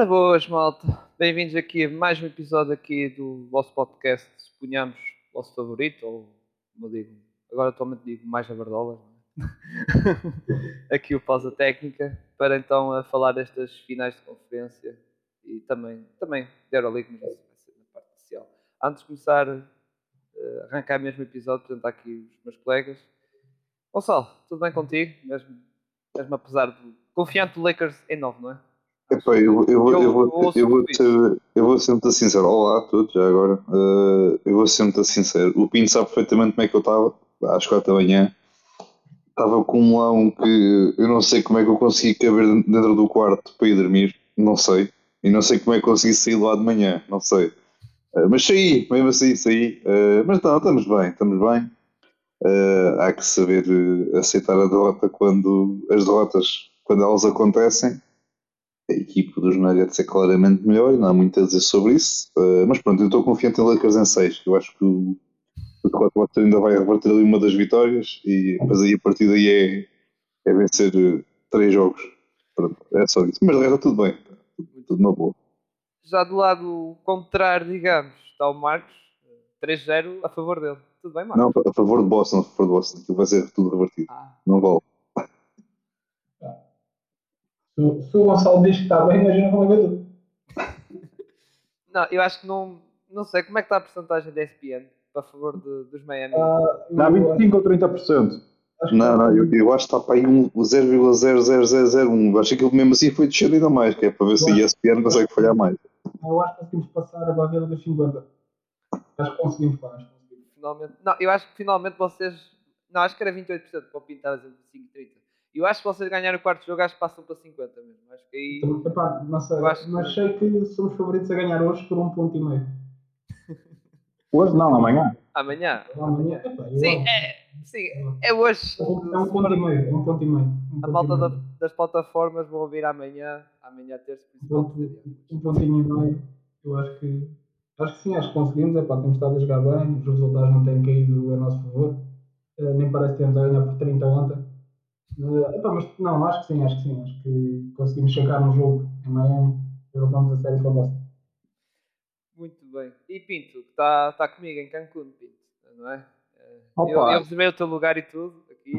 Ora boas, malta. Bem-vindos aqui a mais um episódio aqui do vosso podcast, suponhamos, vosso favorito, ou como digo, agora atualmente digo mais a Bardola. aqui o Pausa Técnica, para então a falar destas finais de conferência e também, também de Euroleague, mas isso vai ser na parte inicial. Antes de começar a arrancar mesmo o episódio, apresentar aqui os meus colegas. Gonçalo, tudo bem contigo? Mesmo, mesmo apesar do confiante do Lakers em 9, não é? Epá, eu, eu, eu, eu, vou, eu, vou eu vou ser muito sincero. Olá a todos, já agora. Uh, eu vou ser muito sincero. O Pinto sabe perfeitamente como é que eu estava, às 4 da manhã. Estava com um lão que eu não sei como é que eu consegui caber dentro do quarto para ir dormir, não sei. E não sei como é que consegui sair lá de manhã, não sei. Uh, mas saí, mesmo assim saí. Uh, mas não, estamos bem, estamos bem. há que saber aceitar a derrota quando as derrotas, quando elas acontecem a equipe dos Nuggets é claramente melhor, não há muito a dizer sobre isso, uh, mas pronto, eu estou confiante em Lakers em 6, eu acho que o, o ainda vai reverter ali uma das vitórias e depois aí a partir daí é, é vencer 3 eh, jogos, pronto, é só isso, mas de resto tudo bem, tudo, tudo na boa. Já do lado contrário, digamos, está o Marcos, 3-0 a favor dele, tudo bem Marcos? Não, a favor de Boston, a favor de Boston, aquilo vai ser tudo revertido, ah. não vale. Se, o Gonçalo diz que está bem, imagina como é que tudo. Não, eu acho que não. Não sei, como é que está a porcentagem da ESPN para favor de, dos Miami? Ah, Dá 25 ou 30%. Não, não, eu, eu acho que está para aí um 0,00001. Acho que mesmo assim foi descer ainda mais, que é para ver se a ESPN consegue falhar mais. Eu acho que conseguimos passar a barreira dos 50. Acho que conseguimos, pá. Finalmente. Não, eu acho que finalmente vocês. Não, acho que era 28% para o pintar entre 5 e 30. Eu acho que vocês ganharem o quarto jogo, acho que passam para 50 mesmo. Acho que aí. Então, epá, não sei, mas sei que somos favoritos a ganhar hoje por um ponto e meio. Hoje não, amanhã. Amanhã. Amanhã. sim, é, sim, é hoje. É um ponto e meio. É um ponto e meio. Um a malta da, das plataformas vão ouvir amanhã, amanhã terça, um ponto, um pontinho e meio. Eu acho que. Acho que sim, acho que conseguimos. É pá, temos estado a jogar bem, os resultados não têm caído a nosso favor. Uh, nem parece que temos a ganhar por 30 ontem. Uh, epá, mas não, acho que sim, acho que sim. Acho que conseguimos chegar no jogo em Miami e voltamos a série para Boston. Muito bem. E Pinto, está tá comigo em Cancún, Pinto, não é? Eh, Opa. Eu, eu reservei o teu lugar e tudo aqui.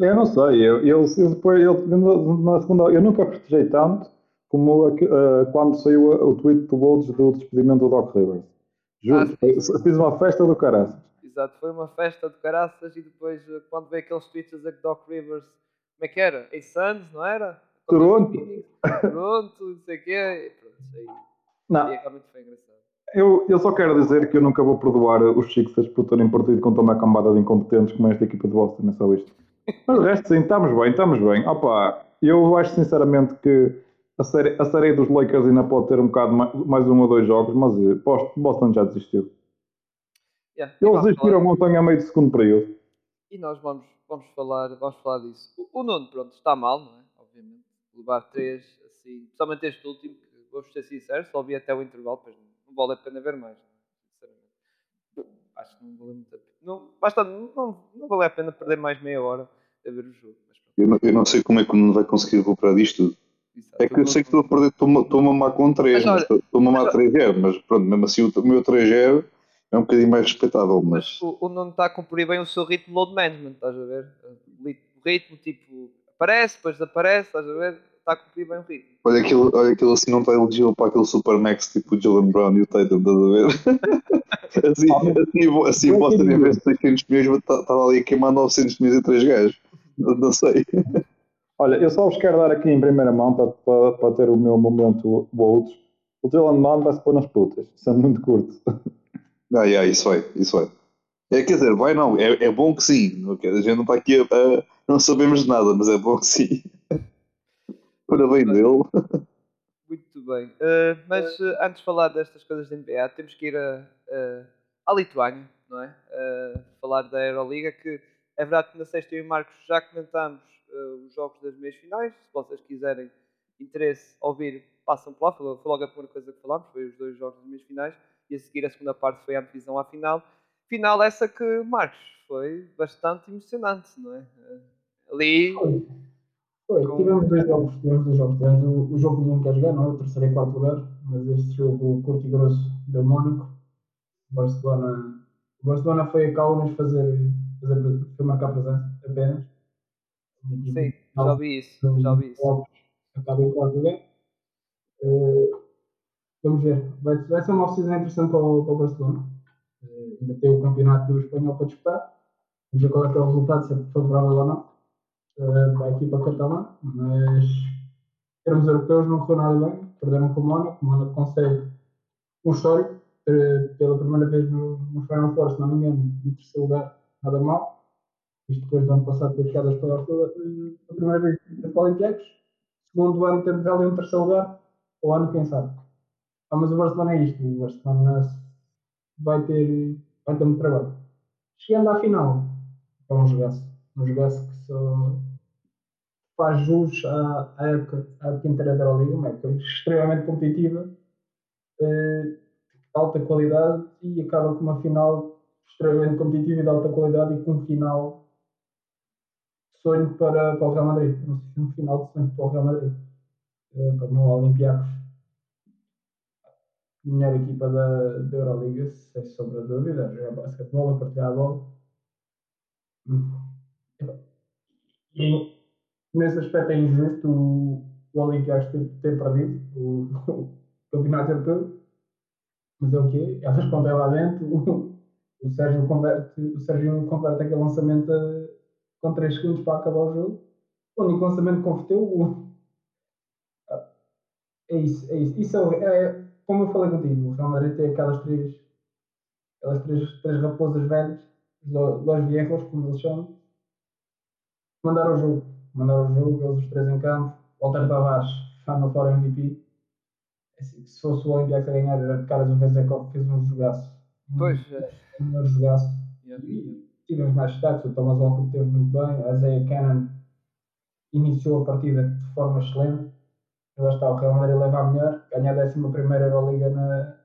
eu não sei, eu, eu, eu, depois, eu, na segunda, eu nunca festejei tanto como uh, quando saiu o tweet do Bolts do despedimento do Doc Rivers. Juro, ah, fiz uma festa do caraças exato. Foi uma festa de caraças e depois, eh, quando veio aqueles tweets a Doc Rivers, como é que era? Em Suns, não era? Toronto. Toronto, não sei o quê. E pronto, aí, não. aí realmente foi engraçado. Eu, eu só quero dizer que eu nunca vou perdoar os Sixers por terem partido contra uma cambada de incompetentes como esta equipa de Boston, é só isto. Mas o resto, sim, estamos bem, estamos bem. Opa, eu acho sinceramente que a série, a série dos Lakers ainda pode ter um bocado mais, mais um ou dois jogos, mas eh, Boston já desistiu. Yeah. Eles desistiram vamos... ontem a meio de segundo período. E nós vamos, vamos, falar, vamos falar disso. O, o Nuno, pronto, está mal, não é? Obviamente. Levar três, assim, principalmente este último, que vou ser sincero, só vi até o intervalo, depois não, não vale a pena ver mais, sinceramente. Acho que não vale muito a pena. Não, basta, não, não vale a pena perder mais meia hora a ver o jogo. Mas, eu, não, eu não sei como é que o Nuno vai conseguir recuperar disto. Exato, é que eu sei que estou a perder, estou a mamar com 3, estou a mamar 3-0, mas pronto, mesmo assim o meu 3-0 é um bocadinho mais respeitável. Mas, mas o, o Nuno está a cumprir bem o seu ritmo load management, estás a ver? O ritmo, tipo, aparece, depois desaparece, estás a ver? Está a cumprir bem o ritmo. Olha aquilo, olha aquilo assim, não está elegível para aquele Super Max tipo o Jalen Brown e o Tatum, estás a ver? assim, assim, assim pode ter em vez de ter 500 milhões, estava ali a queimar 900 milhões em 3 gajos. Não, não sei. Olha, eu só vos quero dar aqui em primeira mão para, para, para ter o meu momento outros. O Jalen Brown vai-se pôr nas putas, sendo muito curto. Ah, yeah, isso vai, isso vai. É, quer dizer, vai não, é, é bom que sim. A gente não está aqui a, a, Não sabemos de nada, mas é bom que sim. Parabéns dele. Muito bem. Uh, mas uh, antes de falar destas coisas da NBA, temos que ir a, a, à Lituânia, não é? Uh, falar da Euroliga, que é verdade que na sexta eu e Marcos já comentámos os jogos das meias finais. Se vocês quiserem interesse ouvir, passam por lá. Foi logo a primeira coisa que falámos, foi os dois jogos das meias finais e a seguir a segunda parte foi a divisão à final. Final essa que, Marcos, foi bastante emocionante, não é? Ali Foi, com... tivemos dois jogos, tivemos dois jogos. Tivemos o, o jogo que ninguém quer jogar, não é? O terceiro e quarto lugar, mas este jogo curto e grosso deu Mónaco. Barcelona. O Barcelona foi a Kaunas fazer, fazer foi marcar presença apenas. Sim, já vi isso, já vi isso. Acaba em quarto lugar. Uh, vamos ver. Vai, vai ser uma oficina interessante para o, para o Barcelona. Uh, ainda tem o campeonato do espanhol para disputar. Vamos ver qual é, é o resultado, se é favorável ou não uh, para a equipa catalã. Mas em termos europeus não correu nada bem. Perderam com o Mónaco. O Mónaco consegue um histórico pela primeira vez no, no Final Four, se não me engano, no terceiro lugar, nada mal. Isto depois do ano passado ter chegado às pela primeira vez para Olympiacos. Segundo ano temos ali um terceiro lugar, o ano quem sabe. Ah, mas o Barcelona é isto, o Barcelona vai ter, vai ter muito trabalho. Chegando à final, é um jogaço. Um jogaço que só faz jus à, à época, à época inteira da Euroliga, uma época extremamente competitiva. Eh, alta qualidade e acaba com uma final extremamente competitiva e de alta qualidade e com um final sonho para, para o Real Madrid. Não um final de sonho para o Real Madrid. Uh, para o Olympiacos. Melhor equipa da, da Euroliga, sem sombra de dúvida, a jogar basquetebol, a partilhar a bola. E nesse aspecto é injusto o, o Olympiacos ter, ter perdido o, o campeonato europeu mas é o quê? Elas é lá dentro, o, o, Sérgio converte, o Sérgio converte aquele lançamento a, com 3 segundos para acabar o jogo. O único lançamento que converteu. O, é isso, é isso. Isso é, é, como eu falei contigo, o Real Madrid tem aquelas três, aquelas três, três raposas velhas, dois viejos, como eles chamam, mandaram o jogo. Mandaram o jogo, eles os três em campo. Walter Tavares, Final Four MVP Assim, se fosse o Olympiacos a ganhar, era de caras o Vezekov fez um jogaço. Pois. Um melhor jogaço. E tivemos mais destaques. O Thomas Walker teve muito bem. A Zaya Cannon iniciou a partida de forma excelente. Lá está, o Real Madrid leva a melhor. Ganha a 11 Euroliga na,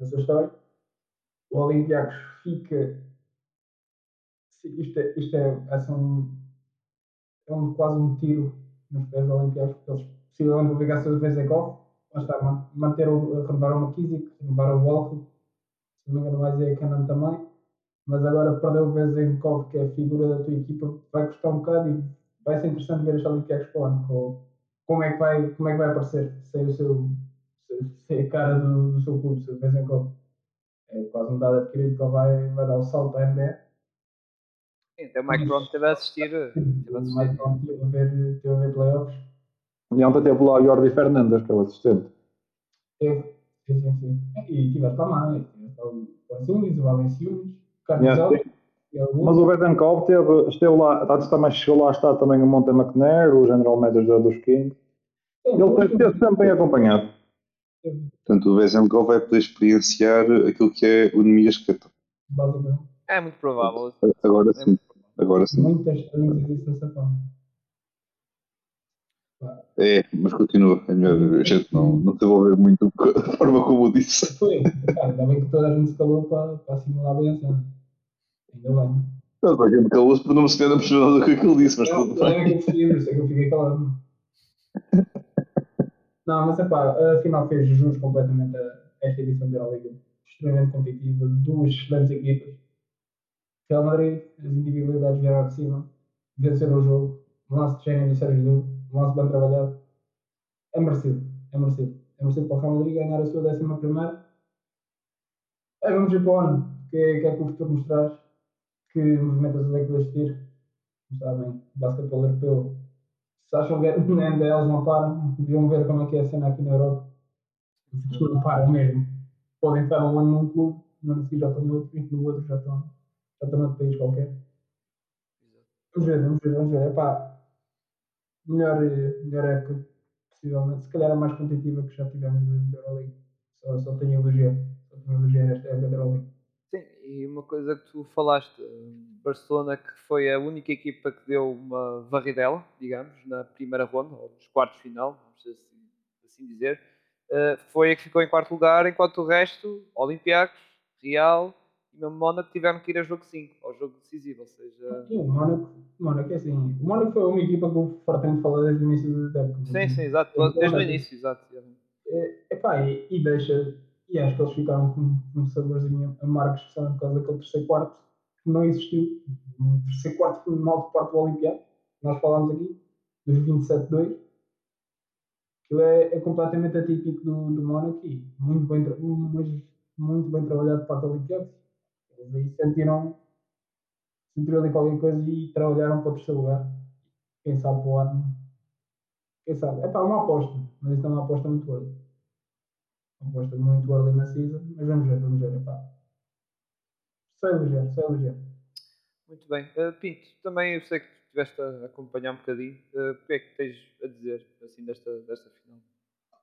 na sua história. O Olympiacos fica. Isto é, isto é, um, é um, quase um tiro nos pés do Olympiacos, porque eles possivelmente vão ligar-se a Vezekov lá está, manter o, renovar o McKissick, renovar o Walker, se não me engano vai dizer Canon também, mas agora perder o Vezenkov, que é a figura da tua equipa, vai custar um bocado e vai ser interessante ver as Olympiacos para o ano, como é que vai, como é que vai aparecer, sem o seu, sem a cara do, do seu clube, o Vezenkov. É quase um dado adquirido que ele vai, vai dar o salto à NBA. Sim, o Mike Brown esteve a assistir. O Mike Brown esteve a ver, a ver playoffs e ontem teve lá o Jordi Fernandes, que é o assistente. Teve, sim, sim, sim. E tiveste lá mais. Tiveste o Porzingis, o Valenciunas, o Carlos mas o Bedenkov teve, esteve lá, antes também chegou lá, está também o Monte McNair, o General Manager dos Kings. Ele esteve sempre bem acompanhado. Portanto, o Bezenkov vai poder experienciar aquilo que é o Nemias Keita. Basicamente. É muito provável. Agora sim. Agora sim. Muitas experiências dessa forma. É, mas continua. É melhor a gente não, não desenvolver muito a forma como disse. Foi, ainda bem que toda a gente se calou para, para assimilar bem a cena. Ainda bem. Não, a gente calou-se por não me sequer nada do que ele disse, mas tudo bem. É que eu percebi, por isso é que eu fiquei calado. Não, mas é pá, afinal fez jus completamente a esta edição da Euroliga. Extremamente competitiva, duas excelentes equipas. Real Madrid, as individualidades vieram de cima, venceram o jogo, lance de gênio do Sérgio Duque um lance bem trabalhado. É merecido, é merecido. É merecido para o Real Madrid ganhar a sua décima primeira. Aí vamos ir para o ano. O que, é, que é que o futuro nos traz? Que movimentações é que vai existir? Como sabem, basquetebol europeu. Se acham que ainda eles não param, deviam ver como é que é a cena aqui na Europa. Se não param mesmo. Podem estar um ano num clube, no ano seguinte já estão no outro, e no outro já estão, já estão noutro país qualquer. Vamos ver, vamos ver, vamos ver. Epá, melhor, melhor época, possivelmente. Se calhar a mais competitiva que já tivemos da Euroleague. Só, só tenho a elogiar. Só tenho a elogiar esta época da Euroleague. Sim, e uma coisa que tu falaste, Barcelona, que foi a única equipa que deu uma varridela, digamos, na primeira ronda, ou nos quartos final, vamos assim, assim dizer, uh, foi a que ficou em quarto lugar, enquanto o resto, Olympiacos, Real e mesmo Mónaco tiveram que ir a jogo 5, ao jogo decisivo, ou seja... Sim, o Mónaco, Mónaco é assim, o Mónaco foi uma equipa que eu de falar desde o início da época. Sim, sim, exato, desde o início, exato. É, epá, e, e deixa, e acho que eles ficaram com, um saborzinho amargo, especialmente por causa daquele terceiro quarto que não existiu. O terceiro quarto foi mal de parte do Olimpiado, nós falámos aqui, dos 27-2. Aquilo é, é completamente atípico do, do Mónaco e muito bem, muito, muito bem trabalhado por parte do Olimpiado. Eles aí sentiram, sentiram ali qualquer coisa e trabalharam para o terceiro lugar. Quem sabe para o ano. Quem sabe? É para uma aposta, mas isto é uma aposta muito early. Uma aposta muito early na season, mas vamos ver, vamos ver. Epá. Sei ligeiro, sei ligeiro. Muito bem. Uh, Pinto, também eu sei que estiveste a acompanhar um bocadinho. Uh, o que é que tens a dizer assim, desta, desta final?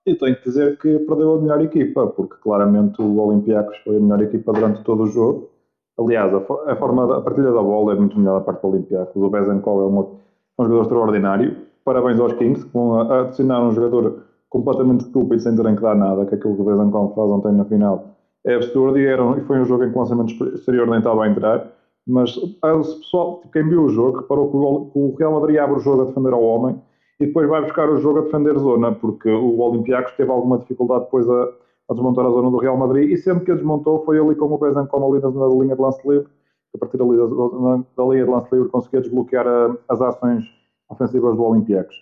Eu tenho que dizer que perdeu a melhor equipa, porque claramente o Olympiacos foi a melhor equipa durante todo o jogo. Aliás, a, a forma a partilha da bola é muito melhor da parte do Olympiacos. O Bezenkov é um, um jogador extraordinário. Parabéns aos Kings, que vão adicionar um jogador completamente estúpido sem terem que dar nada, que aquilo que o Bezenkov faz ontem na final é absurdo e, era, e foi um jogo em que o lançamento exterior nem estava a entrar mas ah, o pessoal, tipo, quem viu o jogo, reparou que o Real Madrid abre o jogo a defender ao homem e depois vai buscar o jogo a defender zona, porque o Olympiacos teve alguma dificuldade depois a, a, desmontar a zona do Real Madrid e sempre que a desmontou foi ali com o Bezan como ali na, linha de lance livre, a partir da, da, da linha de lance livre conseguia desbloquear a, ah, as ações ofensivas do Olympiacos.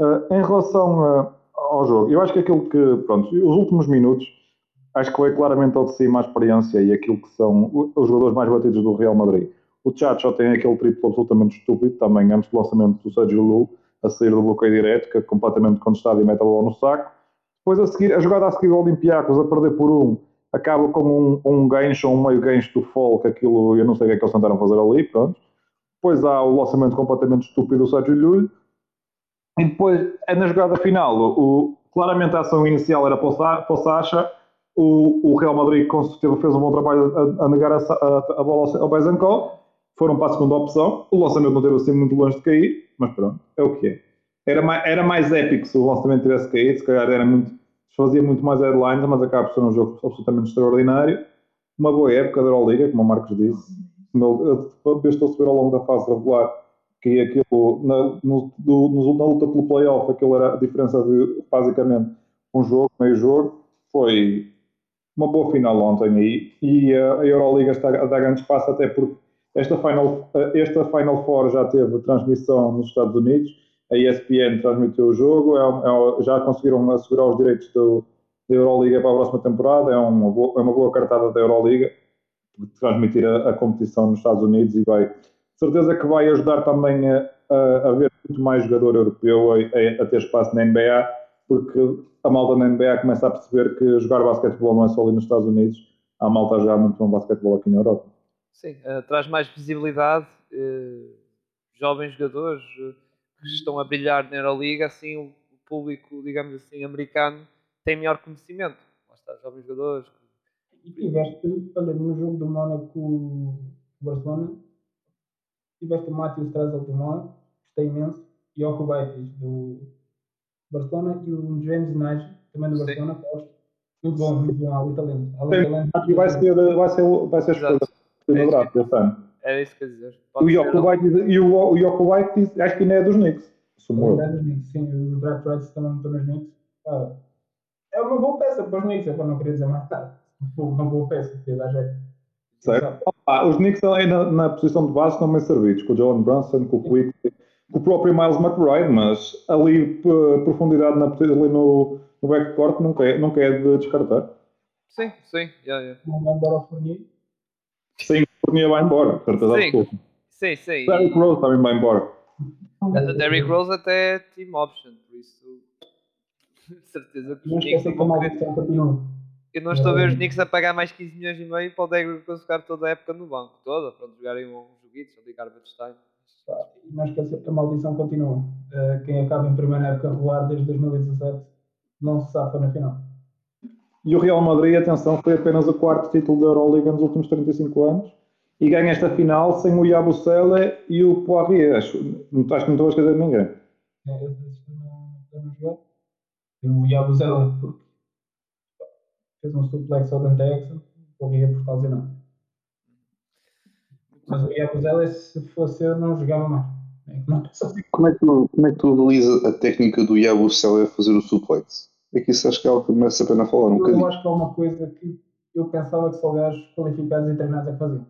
Uh, em relação uh, ao jogo, eu acho que aquilo que, pronto, os últimos minutos acho que foi claramente ao de cima a experiência e aquilo que são os jogadores mais batidos do Real Madrid. O Chacho tem aquele triplo absolutamente estúpido, também antes do lançamento do Sergio Lu, a sair do bloqueio direto, que é completamente contestado e mete a bola no saco. Depois a, seguir, a jogada a seguir do Olympiacos, a perder por um, acaba com um, um gancho ou um meio gancho do que aquilo, eu não sei o que é que eles tentaram fazer ali, pronto. Depois há o lançamento completamente estúpido do Sérgio Lulho. E depois, é na jogada final, o, claramente a ação inicial era para o Sacha, o, o Real Madrid com certeza fez um bom trabalho a, a negar a, a, a bola ao Bezancol. Foram para a segunda opção. O lançamento não teve assim muito longe de cair, mas pronto, é o que é. Era mais, era mais épico se o lançamento tivesse caído, se calhar era muito, fazia muito mais headlines, mas acaba por ser um jogo absolutamente extraordinário. Uma boa época da Euroliga, como o Marcos disse. Eu estou a subir ao longo da fase regular que aquilo, na, no, do, na luta pelo playoff, aquilo era a diferença de basicamente um jogo, meio jogo. Foi uma boa final ontem e a Euroliga está a dar grande espaço até porque esta Final, esta Final Four já teve transmissão nos Estados Unidos, a ESPN transmitiu o jogo, é, é, já conseguiram assegurar os direitos do, da Euroliga para a próxima temporada, é uma boa, é uma boa cartada da Euroliga transmitir a, a, competição nos Estados Unidos e vai, certeza que vai ajudar também a, a, a ver muito mais jogador europeu a, a ter espaço na NBA, porque a malta na NBA começa a perceber que jogar basquetebol não é só ali nos Estados Unidos, há malta a jogar muito bom basquetebol aqui na Europa. Sim, uh, traz mais visibilidade, uh, jovens jogadores uh, que estão a brilhar na Euroliga, assim o, o, público, digamos assim, americano tem melhor conhecimento. Lá está, jovens jogadores. E tiveste, olha, no jogo do Mónaco Barcelona, tiveste o Matheus Trazel do Mónaco, gostei imenso, e o Kubaitis do Barcelona e o James Nage, também do Barcelona, gosto. Muito bom, muito bom, ali talento. Ali talento. E vai ser, vai ser, vai ser escolha do draft este ano. Era isso que eu ia dizer. O e o, o Jokubaitis, acho que ainda é dos Knicks. Sumo é dos Knicks, sim. Os draft rights também não estão nos Knicks. Ah, é uma boa peça para os Knicks, é para não querer dizer mais tarde. Uma boa peça, que dá jeito. Certo. Ah, os Knicks aí na, na posição de base estão bem servidos, com o Jalen Brunson, com o Quick, o próprio Miles McBride, mas ali profundidade na, ali no, no backcourt nunca é, nunca é de descartar. Sim, sim. Yeah, yeah. Não vai embora o Fournier? Sim, o Fournier vai embora, certeza sim. Sim, sim. Derrick Rose também vai embora. Derrick Rose até é team option, por isso certeza que os Knicks não vão Eu não estou a ver os Knicks a pagar mais 15 milhões e meio para o Derrick Rose ficar toda a época no banco, toda, para jogarem um joguito, só de garbage time não esquecer que a maldição continua. Uh, quem acaba em primeira época regular desde 2017 não se safa na final. E o Real Madrid, atenção, foi apenas o quarto título da Euroliga nos últimos 35 anos e ganha esta final sem o Yabusele e o Poirier. Acho, não, acho que não estou a esquecer de ninguém. É, esses não jogar. E o Yabusele porque fez um suplex ao Dante Exxon, o Poirier por causa não. Mas o Yabusele, se fosse eu, não jogava mais. Como é que tu, como é que tu analisa a técnica do Yabusele a fazer o suplex? É que isso acho que é algo que merece a pena falar um eu bocadinho. Eu acho que é uma coisa que eu pensava que só gajos qualificados e treinados a fazer.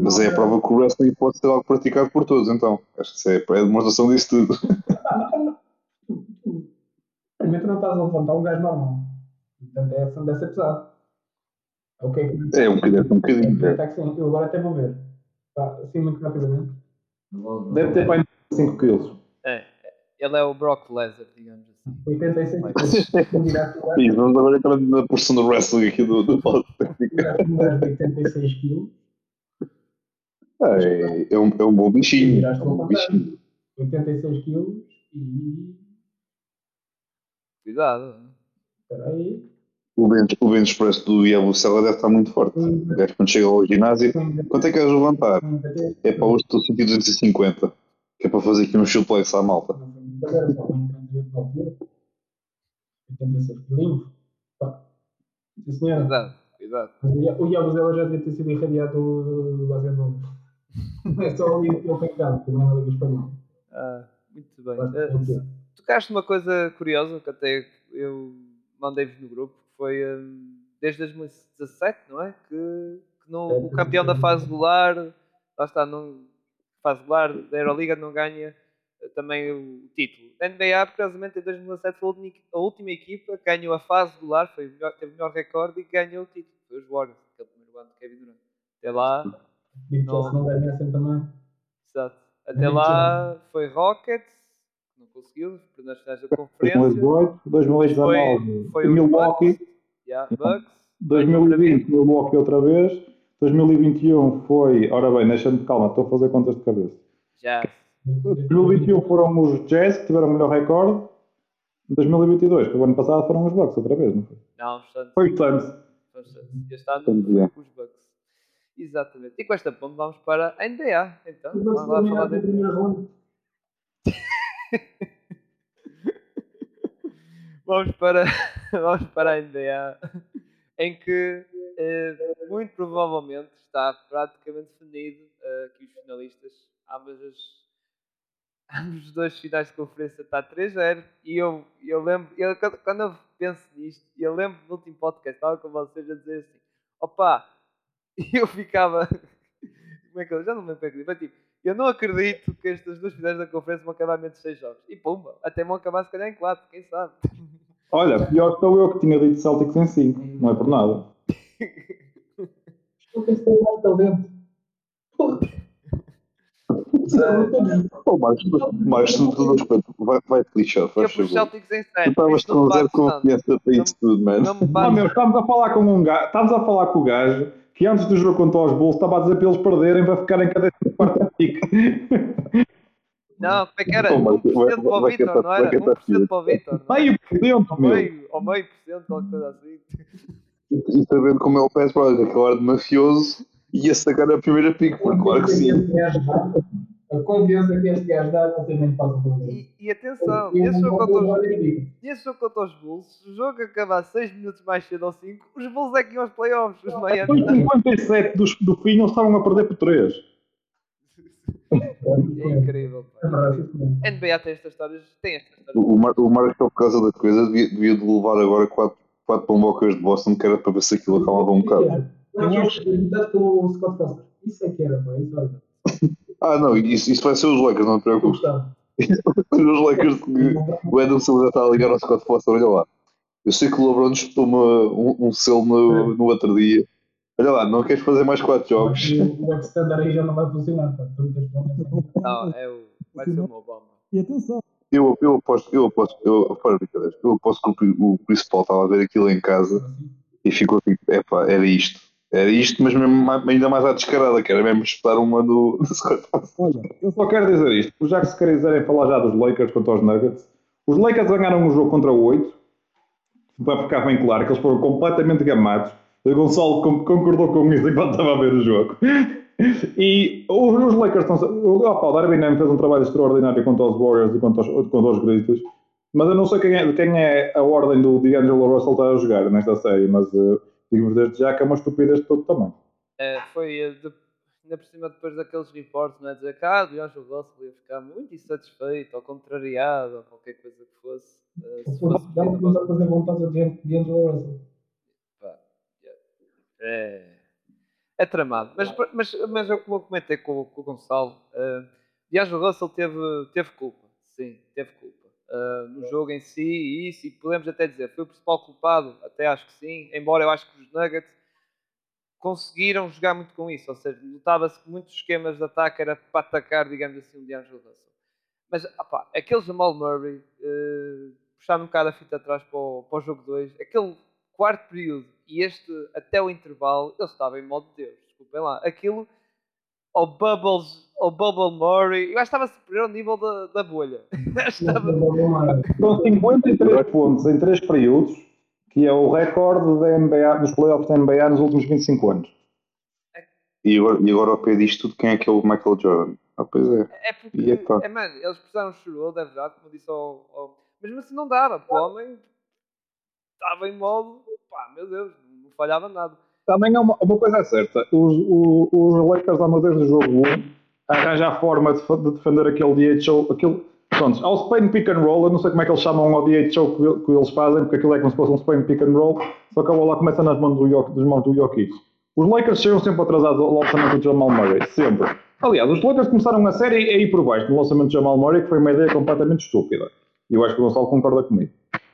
Mas é a prova que o wrestling pode ser algo praticado por todos, então. Acho que isso é, é a demonstração disso tudo. Primeiro não estás a levantar um gajo normal. Portanto, é, deve ser pesado. Okay. É um bocadinho. Um bocadinho é. que sim. Eu agora até vou ver. Tá, assim muito rapidamente. Deve ter para 5 kg. É. Ele é o Brock Lesnar, digamos assim. 86 quilos. Sim, vamos agora entrar na porção do wrestling aqui do, do podcast. 86 quilos. É, é, um, é um bom bichinho. É um bom bichinho. 86 quilos e. Cuidado. Espera aí. O bench, o bench press do Yabusela deve estar muito forte. O gajo quando chega ao ginásio, quanto é que queres levantar? É para hoje estou a sentir 250. Que é para fazer aqui um suplex à malta. 86 quilinhos. Sim, senhora. Cuidado, cuidado. O Yabusela já devia ter sido irradiado do, do basquetebol. É só ali que ele tem cá, também na Liga Espanhola. Ah, muito bem. Uh, tocaste uma coisa curiosa que até eu mandei-vos no grupo, que foi um, desde 2017, não é? Que, que no, é, o campeão da fase regular, lá está, não, fase regular da Euroliga não ganha eh, também o título. A NBA, curiosamente, em 2017 foi a última equipa que ganhou a fase regular, foi teve o melhor recorde e ganhou o título. Foi os Warriors, aquele primeiro ano de Kevin Durant. Até lá e não, não ganhassem também. Exato. Até lá foi Rockets, conseguiu, nas finais da conferência. 2018, 2019 foi, foi Milwaukee. Bucks, yeah, Bucks 2020 Milwaukee outra vez. 2021 foi, ora bem, deixa-me calma, estou a fazer contas de cabeça. Já. 2021 foram os Jazz que tiveram o melhor recorde. 2022, que o ano passado foram os Bucks outra vez, não foi? Não, foi o Suns. Este ano foi os Bucks. Exatamente. E com esta ponte vamos para a NBA. Então, vamos lá falar da NBA. vamos, para, vamos para a NBA, em que eh, muito provavelmente está praticamente definido eh, que os finalistas, ambas as, ambos os dois finais de conferência está 3-0 e eu, eu lembro, eu, quando eu penso nisto, eu lembro do último podcast, estava com vocês a dizer assim, opa, eu ficava. Como é que eu já não me lembro mas tipo, eu não acredito que estas duas finais da conferência vão acabar menos 6 jogos. E pumba, até vão acabar se calhar em 4, quem sabe? Olha, pior que sou eu que tinha dito Celtics em 5, não é por nada. Estou a ser mais talento. Oh, Marcos, Marcos, vai, vai te lixar, faz favor. Celtics em 7. Tu estavas com zero confiança para isso tudo, mano. Não, não, meu, estamos a falar com um gajo, estamos a falar com o gajo que antes do jogo contra os Bulls estava a dizer para eles perderem para ficarem cada quarta pique. Não, como é que era? 1% para o Vitor, não era? 1% para o Vitor. Meio por cento, meu. Meio, ou meio por cento, qualquer coisa assim. E sabendo como é o PES Pro, aquela de mafioso, ia sacar a primeira pique, porque claro que sim. A confiança que este gajo dá, você nem passa por E, e atenção, esse jogo, contra os, esse jogo contra os Bulls, se o jogo acabar 6 minutos mais cedo ou 5, os Bulls é que iam aos playoffs. Os Miami. 57 do, do fim, eles estavam a perder por 3. É incrível. A NBA tem estas histórias. Tem estas histórias. O, Mar o Marcos, por causa da coisa, devia, devia de levar agora 4, 4 bombocas de Boston, que era para ver se aquilo acalmava um bocado. Eu acho que pelo Scott Foster. Isso é que era, pá. Isso olha. Ah, não, isso, isso vai ser os Lakers, não te preocupes. os Lakers que o Adam Silver está a ligar ao Scott Foster, olha lá. Eu sei que o LeBron disputou um, um selo no, no outro dia. Olha lá, não queres fazer mais 4 jogos? O extender aí já não vai funcionar. Pá. Não, é o, vai ser uma bomba. E atenção. Eu, eu aposto, eu aposto, eu, fora brincadeiras, eu aposto que o, o Chris Paul estava a ver aquilo em casa e ficou tipo, epá, era isto era isto, mas mesmo, ainda mais à descarada, que era mesmo espetar uma do, Olha, eu só quero dizer isto, já que se quiserem falar já dos Lakers contra os Nuggets, os Lakers ganharam um jogo contra o 8, para ficar bem claro, que eles foram completamente gamados. O Gonçalo concordou com isso enquanto estava a ver o jogo. E os Lakers estão. Opa, o Darwin Ham fez um trabalho extraordinário contra os Warriors e contra os, contra os Grizzlies. Mas eu não sei quem é, quem é a ordem do D'Angelo Russell estar a jogar nesta série, mas uh, digo-vos desde já que é uma estupidez de todo tamanho. Uh, foi de, ainda por cima depois daqueles reportes, não é? Dizer que ah, o D'Angelo Russell ia ficar muito insatisfeito ou contrariado ou qualquer coisa que fosse. Uh, se fosse já não a fazer vontade de D'Angelo Russell. É, é tramado. Mas, mas, mas eu como comentei com, com o Gonçalo, uh, D'Angelo Russell teve, teve culpa. Sim, teve culpa. Uh, no jogo em si e isso, e podemos até dizer, foi o principal culpado, até acho que sim, embora eu acho que os Nuggets conseguiram jogar muito com isso, ou seja, notava-se que muitos esquemas de ataque era para atacar, digamos assim, o D'Angelo Russell. Mas, opá, aquele Jamal Murray, uh, puxando um bocado a fita atrás para o, para o jogo 2, aquele quarto período e este até o intervalo, ele estava em modo de Deus, desculpem lá. Aquilo, ao Bubbles, ao Bubble Murray, eu acho que estava superior ao nível da, da bolha. estava... São 53 pontos em 3 períodos que é o recorde da NBA, dos playoffs da NBA nos últimos 25 anos. E agora, e agora ao pé disto tudo, quem é que é o Michael Jordan? Ah, pois é. É porque, é, é, mano, eles precisaram chorou, é verdade, como disse ao, ao... Mesmo assim não dava, o homem estava em modo, pá, meu Deus, não falhava nada. Também é uma, uma coisa é certa, os, os, os Lakers lá desde o jogo 1 arranjar a forma de, de defender aquele DHO, aquele, Pronto, ao Spain Pick and Roll, eu não sei como é que eles chamam ao DHO que, que eles fazem, porque aquilo é como se fosse um Spain Pick and Roll, só que a bola começa nas mãos do, York, das mãos do Jokic. Os Lakers chegam sempre atrasados ao lançamento do Jamal Murray, sempre. Aliás, os Lakers começaram a série a ir por baixo no lançamento do Jamal Murray, que foi uma ideia completamente estúpida. E eu acho que o Gonçalo concorda comigo.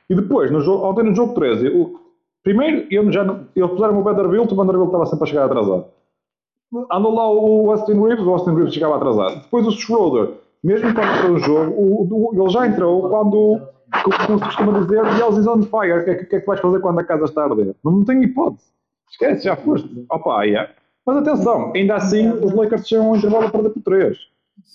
E depois, no jogo, ontem no jogo 13, o, primeiro, eu já, eles puseram o Vanderbilt, o Vanderbilt estava sempre a chegar atrasado. Andou lá o Austin Reeves, o Austin Reeves chegava atrasado. Depois o Schroeder, mesmo quando entrou o jogo, o, o, ele já entrou quando, como se costuma dizer, house is on fire. O que, é, que é que vais fazer quando a casa está a arder? Não, não tem hipótese. Esquece, já foste. Opa, yeah. Mas atenção, ainda assim os Lakers chegam ao intervalo a perder por 3.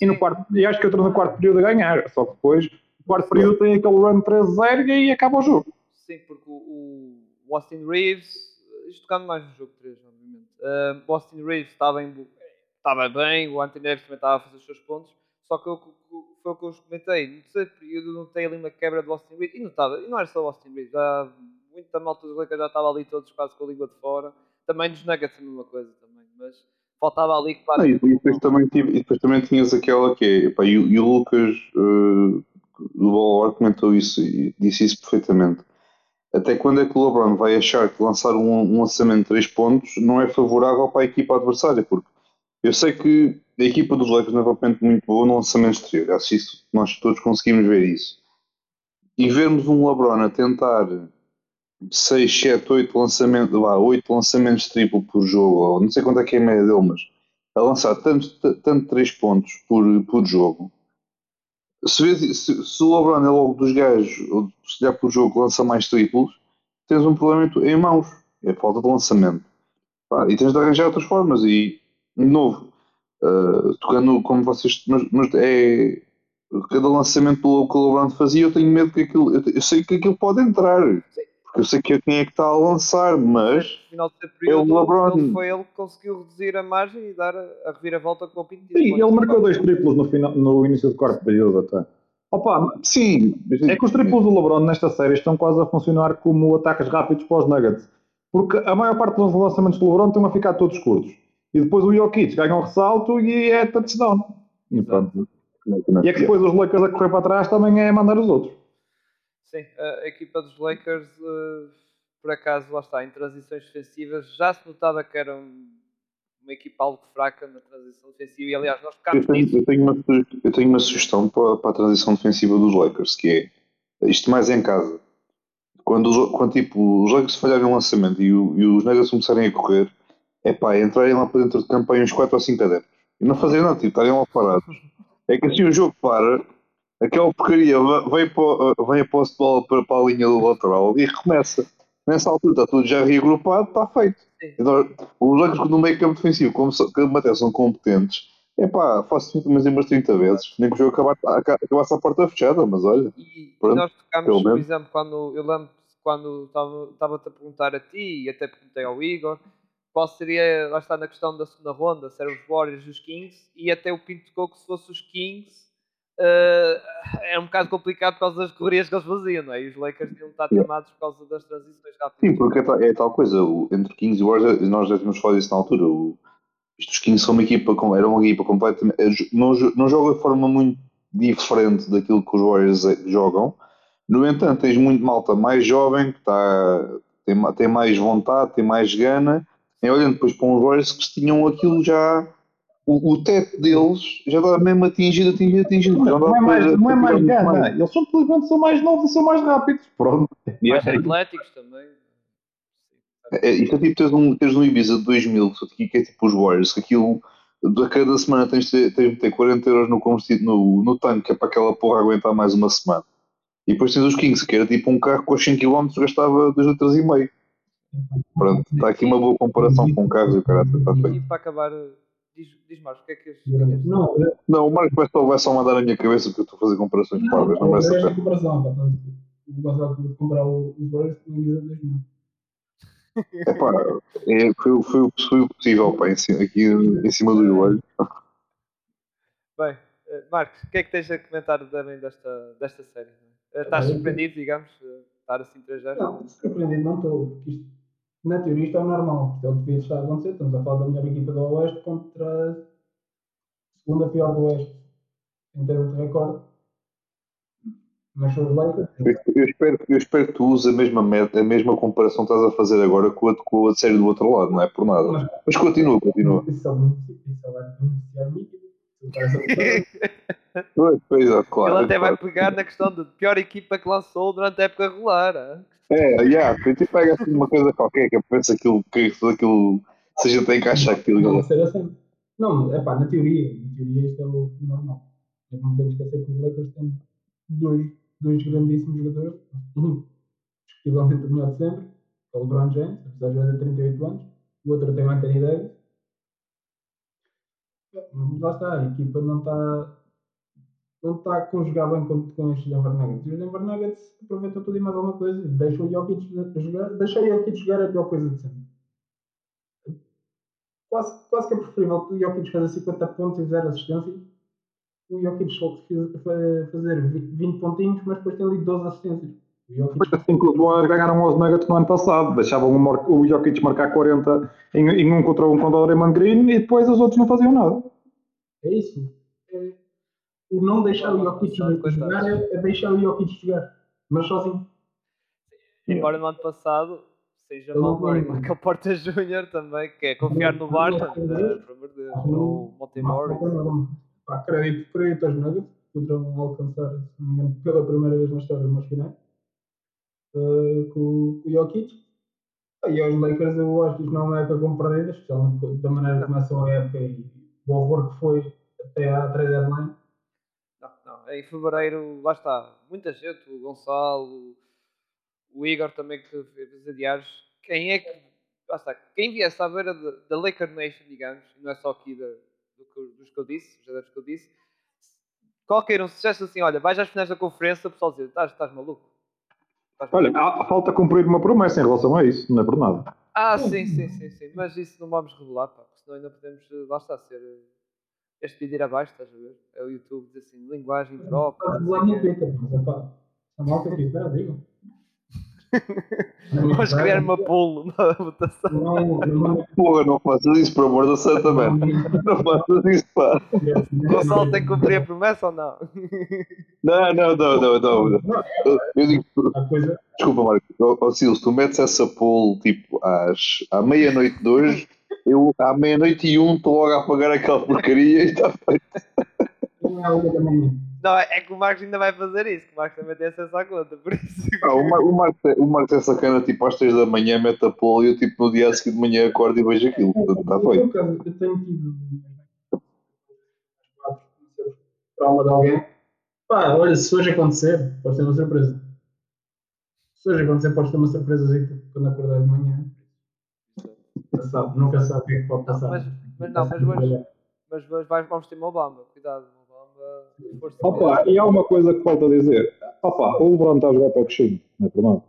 E, no quarto, e acho que eu estou no quarto período a ganhar. Só que depois, o quarto período tem aquele run 3-0 e aí acaba o jogo. Sim, porque o, o Austin Reeves, isto tocando mais no jogo 3, obviamente. Uh, o Austin Reeves estava, em, estava bem, o Anthony Davis também estava a fazer os seus pontos só que eu, foi o que eu comentei. No terceiro período notei ali uma quebra do Austin Reeves. E não, estava, e não era só o Austin Reeves. Já, muita malta dos Lakers já estava ali todos quase com a língua de fora. Também dos Nuggets a mesma coisa também. Mas faltava ali que para. E depois, também, tive, e depois também tinhas aquela que é. Epá, e, e, o Lucas uh, do Ballor comentou isso e disse isso perfeitamente. Até quando é que o LeBron vai achar que lançar um, lançamento de 3 pontos não é favorável para a equipa adversária? Porque eu sei que a equipa dos Lakers não é propriamente muito boa no lançamento exterior. Acho isso, nós todos conseguimos ver isso. E vermos um LeBron a tentar 6, 7, 8 lançamentos, lá, 8 lançamentos triplo por jogo, ou não sei quanto é que é a média dele, mas a lançar tanto, tanto 3 pontos por, por jogo. Se, se, se o LeBron é logo dos gajos, ou se já por jogo lança mais triplos, tens um problema em mãos. É falta de lançamento. e tens de arranjar outras formas. E, de novo, Uh, tocando como vocês. Mas, mas, é. Cada lançamento que o LeBron fazia, eu tenho medo que aquilo. Eu, eu sei que aquilo pode entrar. Sim. Porque eu sei que é quem é que está a lançar, mas. No final do período, é o LeBron. Ele foi ele que conseguiu reduzir a margem e dar a, a reviravolta com o Pinto. Sim, ele marcou dois triplos no, final, no início do quarto período até. Opa, sim, é que os triplos do LeBron nesta série estão quase a funcionar como ataques rápidos para os Nuggets. Porque a maior parte dos lançamentos do LeBron estão a ficar todos curtos. E depois o Jokic ganha um ressalto e é touchdown. E pronto. E é que depois os Lakers a correr para trás também é mandar os outros. Sim, a equipa dos Lakers, uh, por acaso, lá está, em transições defensivas, já se notava que era uma equipa algo fraca na transição defensiva e aliás nós ficámos eu tenho, eu tenho, uma, eu tenho uma sugestão para, para, a transição defensiva dos Lakers, que é isto mais em casa. Quando, os, quando tipo, os Lakers falharem um lançamento e, o, e os Nuggets começarem a correr, é pá, entrarem lá para dentro de campo uns 4 ou 5 adeptos e não fazerem nada, tipo, estarem lá parados. É que assim o jogo para, aquela porcaria vem, para, vem a posse de bola para, para a linha do lateral e recomeça. Nessa altura está tudo já reagrupado, está feito. Então, os jogos no meio campo defensivo, como, como até são competentes, é pá, faço umas umas 30 vezes, nem que o jogo acabar, acabasse a porta fechada, mas olha. E, pronto, e nós tocámos, por exemplo, quando eu lembro quando estava-te a perguntar a ti e até perguntei ao Igor qual seria, lá está na questão da segunda ronda, se eram os Warriors e os Kings, e até o Pinto tocou que se fosse os Kings uh, é um bocado complicado por causa das correrias que eles faziam, não é? E os Lakers tinham estado tramados por causa das transições rápidas. Sim, porque é, é tal coisa, o, entre Kings e Warriors, nós já tínhamos falado isso na altura, o, Os Kings são uma equipa, era uma equipa completamente. Não, não joga de forma muito diferente daquilo que os Warriors eh, jogam. No entanto, tens muito malta mais jovem que está, tem, tem mais vontade, tem mais gana. E olhando depois para uns Warriors que tinham aquilo já. O, o teto deles já está mesmo atingido, atingido, atingido. Não, não, é mais, não é mais gana, mais. eles são, simplesmente são mais novos e são mais rápidos. Pronto. Mais atléticos também. É, isto é tipo teres um, teres um Ibiza de 2000, que é tipo os Warriors, que aquilo a cada semana tens de ter, tens de ter 40 euros no, no, no tanque, que é para aquela porra aguentar mais uma semana. E depois tens os Kings, que era tipo um carro com 100 km gastava 2 litros e meio. Pronto, está aqui uma boa comparação com carros e o cara está feito. E para acabar, diz, diz Marcos, o que é que és? Não, não, o Marcos vai só, vai só mandar na minha cabeça porque eu estou a fazer comparações parvas, não vai ser. comparação, pá, o Gonçalo acabou de comprar os Warriors com a 2000. Epá, é, foi, foi, foi o possível, pá, em cima, aqui em cima do joelho. Bem, eh, Marcos, o que é que tens a comentar também desta, desta série? Eh, estás surpreendido, digamos, estar assim 3 0 Não, surpreendido não estou, porque isto, na teoria isto é normal, porque é o que devia estar a acontecer. Estamos a falar da melhor equipa do Oeste contra a segunda pior do Oeste, em termos de recorde. Mas são os Lakers. Eu, espero, eu espero que tu uses a mesma, a mesma comparação que estás a fazer agora com a, com a série do outro lado, não é por nada. Mas, Mas continua, continua. Isso é vai beneficiar Pois, pois, claro. Ele até vai pegar na questão de pior equipa que lançou durante a época regular. É, já, yeah, tu pega assim uma coisa qualquer que pensa aquilo, que tudo aquilo, se a gente tem que achar aquilo. Não, assim. Não, é pá, na teoria, na teoria isto é o normal. Não temos que esquecer que os Lakers têm dois dois grandíssimos jogadores, um discutivelmente o melhor de sempre, é o LeBron James, apesar de já ter 38 anos, o outro tem o Anthony Davis. Lá está, a equipa não está não está a conjugar bem com, com estes Denver Nuggets. E os Denver Nuggets aproveitam tudo e mais alguma coisa. Deixam o Jokic jogar. Deixa o Jokic jogar é a pior coisa de sempre. Quase, quase que é preferível que o Jokic fazer 50 pontos e 0 assistências o Jokic fazer 20 pontinhos, mas depois tem ali 12 assistências. Foi assim que os Warriors ganharam os Nuggets no ano passado. Deixavam o Jokic marcar 40 em, em um contra um contra o Draymond Green e depois os outros não faziam nada. É isso. É, o não deixar o Jokic jogar é, é deixar o Jokic jogar, mas sozinho. Embora no ano passado seja mal Murray, Michael Porta Jr. também, que é confiar no Barton, né, pelo amor de Deus, ou Monte Morris pá, crédito, crédito aos Nuggets, poderão alcançar, se não me engano, pela primeira vez na história, umas finais, uh, com, o Jokic. E aos Lakers eu acho que isto não é uma época como perdida, especialmente da maneira que começam a época e o horror que foi até à trade deadline. Não, não, em fevereiro, lá está, muita gente, o Gonçalo, o Igor também que fez adiares. Quem é que, lá está, quem viesse à beira da Laker Nation, digamos, não é só aqui da, do dos que eu disse, os jogadores que eu disse, qualquer um sucesso assim, olha, vais às finais da conferência, o pessoal estás, estás maluco? Olha, maluco? falta cumprir uma promessa em relação a isso, não é por nada. Ah, sim, sim, sim, sim, mas isso não vamos revelar, pá, senão ainda podemos, lá está, ser eh, este pedir abaixo, estás a ver? É o YouTube, diz assim, linguagem própria. Estás lá no Twitter, mas é pá, a malta que quiser, digam. Vamos criar uma pulo na votação. Não, não, Porra, não faças isso, por amor do céu também. Não faças isso, pá. O Gonçalo tem que cumprir a promessa ou não? Não, não, não, não. não. Eu digo. Desculpa, Marco. Sil, se tu metes essa pulo tipo às, à meia-noite de hoje, eu à meia-noite e um estou logo a apagar aquela porcaria e está feito. Não é. Não, é que o Marcos ainda vai fazer isso, que o Marcos também tem acesso à conta, por isso. Ah, o, Mar o, Marcos é, o Marcos é sacana, tipo às 3 da manhã, mete a polo e eu tipo no dia seguinte de manhã acordo e vejo aquilo, portanto está feito. Eu, eu tenho tido trauma de alguém. Pá, olha, se hoje acontecer, pode ser uma surpresa. Se hoje acontecer, pode ser uma surpresa quando acordar de manhã. Nunca sabe, nunca sabe o que é que pode passar. Mas, mas não, mas hoje, mas hoje vamos ter uma Obama, cuidado. Opa, e há uma coisa que falta dizer. Opa, o LeBron está a jogar para o Coxinho, não é verdade?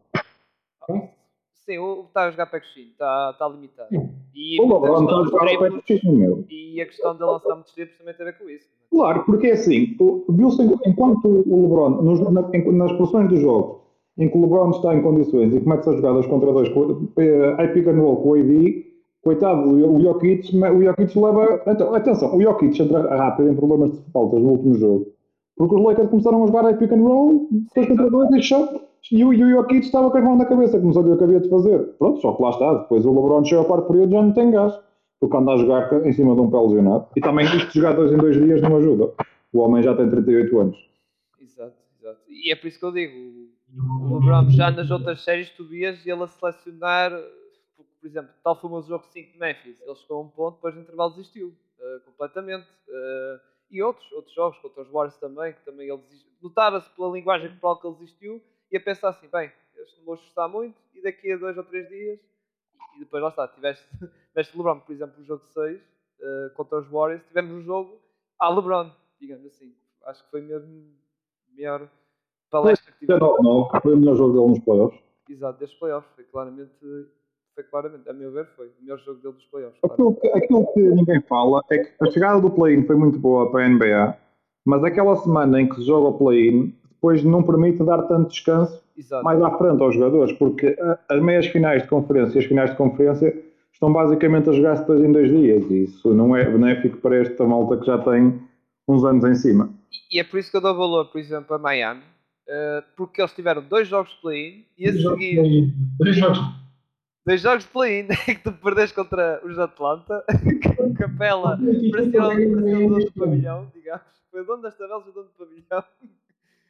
Sim, o está a jogar para Coxinho, está, está limitado. E o está a jogar para o Coxinho, meu. E a questão de lançar muitos triplos também tem a ver com isso. Claro, porque é assim, viu-se enquanto o LeBron, nos, na, nas posições do jogo, em que o LeBron está em condições e começa a jogar dois contra dois, I pick and roll com o AD, coitado, o Jokic, o Jokic leva. Então, atenção, o Jokic entra rápido em problemas de faltas no último jogo. Porque os Lakers começaram a jogar a pick and roll, depois contra dois e shot, e o, e o Jokic estava com as mãos na cabeça, como sabia o que havia de fazer. Pronto, só que lá está. Depois o LeBron chega ao quarto período já não tem gás, porque anda a jogar em cima de um pé lesionado. E também isto de jogar dois em dois dias não ajuda. O homem já tem 38 anos. Exato, exato. E é por isso que eu digo, o LeBron já nas outras séries tu vias ele a selecionar, por exemplo, tal famoso jogo 5 de Memphis, ele chegou a um ponto, depois do intervalo desistiu, uh, completamente. Uh, e outros, outros jogos, contra os Warriors também, que também ele desistiu. Notava-se pela linguagem corporal que ele desistiu, e a pensar assim, bem, eu não vou esforçar muito, e daqui a dois ou três dias, e depois lá está, tiveste, tiveste LeBron, por exemplo, o jogo 6, uh, eh, contra os Warriors, tivemos um jogo a LeBron, digamos assim. Acho que foi mesmo melhor palestra que tivemos. Não, não, foi o melhor jogo dele nos playoffs. Exato, destes playoffs, foi claramente foi claramente, a meu ver, foi o melhor jogo dele dos playoffs. Aquilo que, aquilo que ninguém fala é que a chegada do play-in foi muito boa para a NBA, mas aquela semana em que se joga o play-in depois não permite dar tanto descanso Exato. mais à frente aos jogadores, porque as meias finais de conferência e as finais de conferência estão basicamente a jogar-se dois em dois dias e isso não é benéfico para esta malta que já tem uns anos em cima. E é por isso que eu dou valor, por exemplo, a Miami, uh, porque eles tiveram dois jogos de play-in e a seguir. Dois jogos dois jogos de play-in que tu perdeste contra os Atlanta, Capela pressionou o dono do pavilhão, digamos, foi o dono das tabelas e o dono do pavilhão,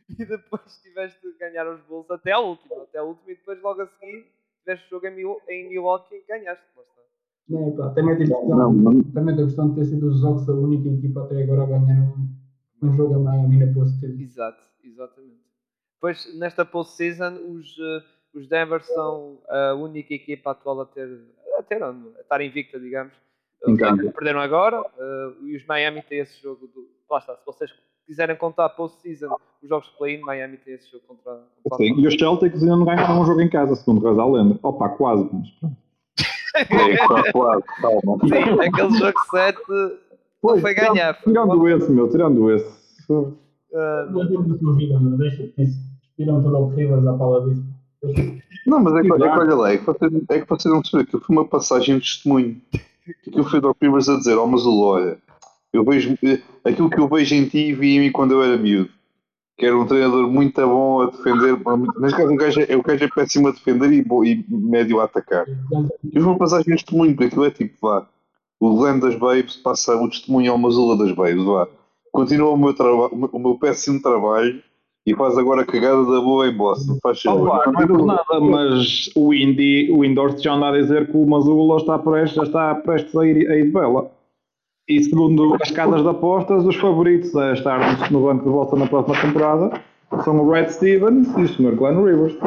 e depois tiveste de ganhar os Bulls até a última, até a última, e depois logo a seguir tiveste o jogo em Milwaukee e ganhaste. Não, pá, também tem questão, também tem questão de ter sido os jogos a única equipa até agora a ganhar um, um jogo a Miami na post-season. Exato, exatamente. Depois, nesta post-season, os, uh, os Denver são a única equipa atual a ter, a ter a estar invicta, digamos. Os perderam agora uh, e os Miami têm esse jogo. Do, lá está, se vocês quiserem contar post-season os jogos de play-in, Miami tem esse jogo contra. contra Sim, e os Celtics ainda não ganharam um jogo em casa, segundo o a lenda. Opa, quase, mas pronto. é, quase, calma. Sim, aquele jogo 7 pois, foi ganhar. Tirando esse, meu, tirando esse. Uh, não tem de dúvida, meu, deixa isso. Tiram toda o Rivers à pala disso. Não, mas é que, é que olha lá, é que, você, é que você não percebeu que foi uma passagem de testemunho. Aquilo foi Doc Rivers a dizer, ó, oh, mas olha, eu vejo, eh, aquilo que eu vejo em ti vi em mim quando eu era miúdo. Que era um treinador muito bom a defender, neste caso um gajo, é, o gajo é péssimo a defender e, e médio a atacar. E uma passagem de testemunho, porque aquilo é tipo, vá, o Glenn das Babes passa o testemunho ao Mazula das Babes, vá. Continua o meu, o meu péssimo trabalho e faz agora a cagada da boa em Boston. Faz oh, pá, não é por nada, mas o Indy, o Indorse já anda a dizer que o Mazula está prestes, já está prestes a ir, a ir de bela. E segundo as casas de apostas, os favoritos a estar no banco de volta na próxima temporada são o Red Stevens e o Sr. Glenn Rivers.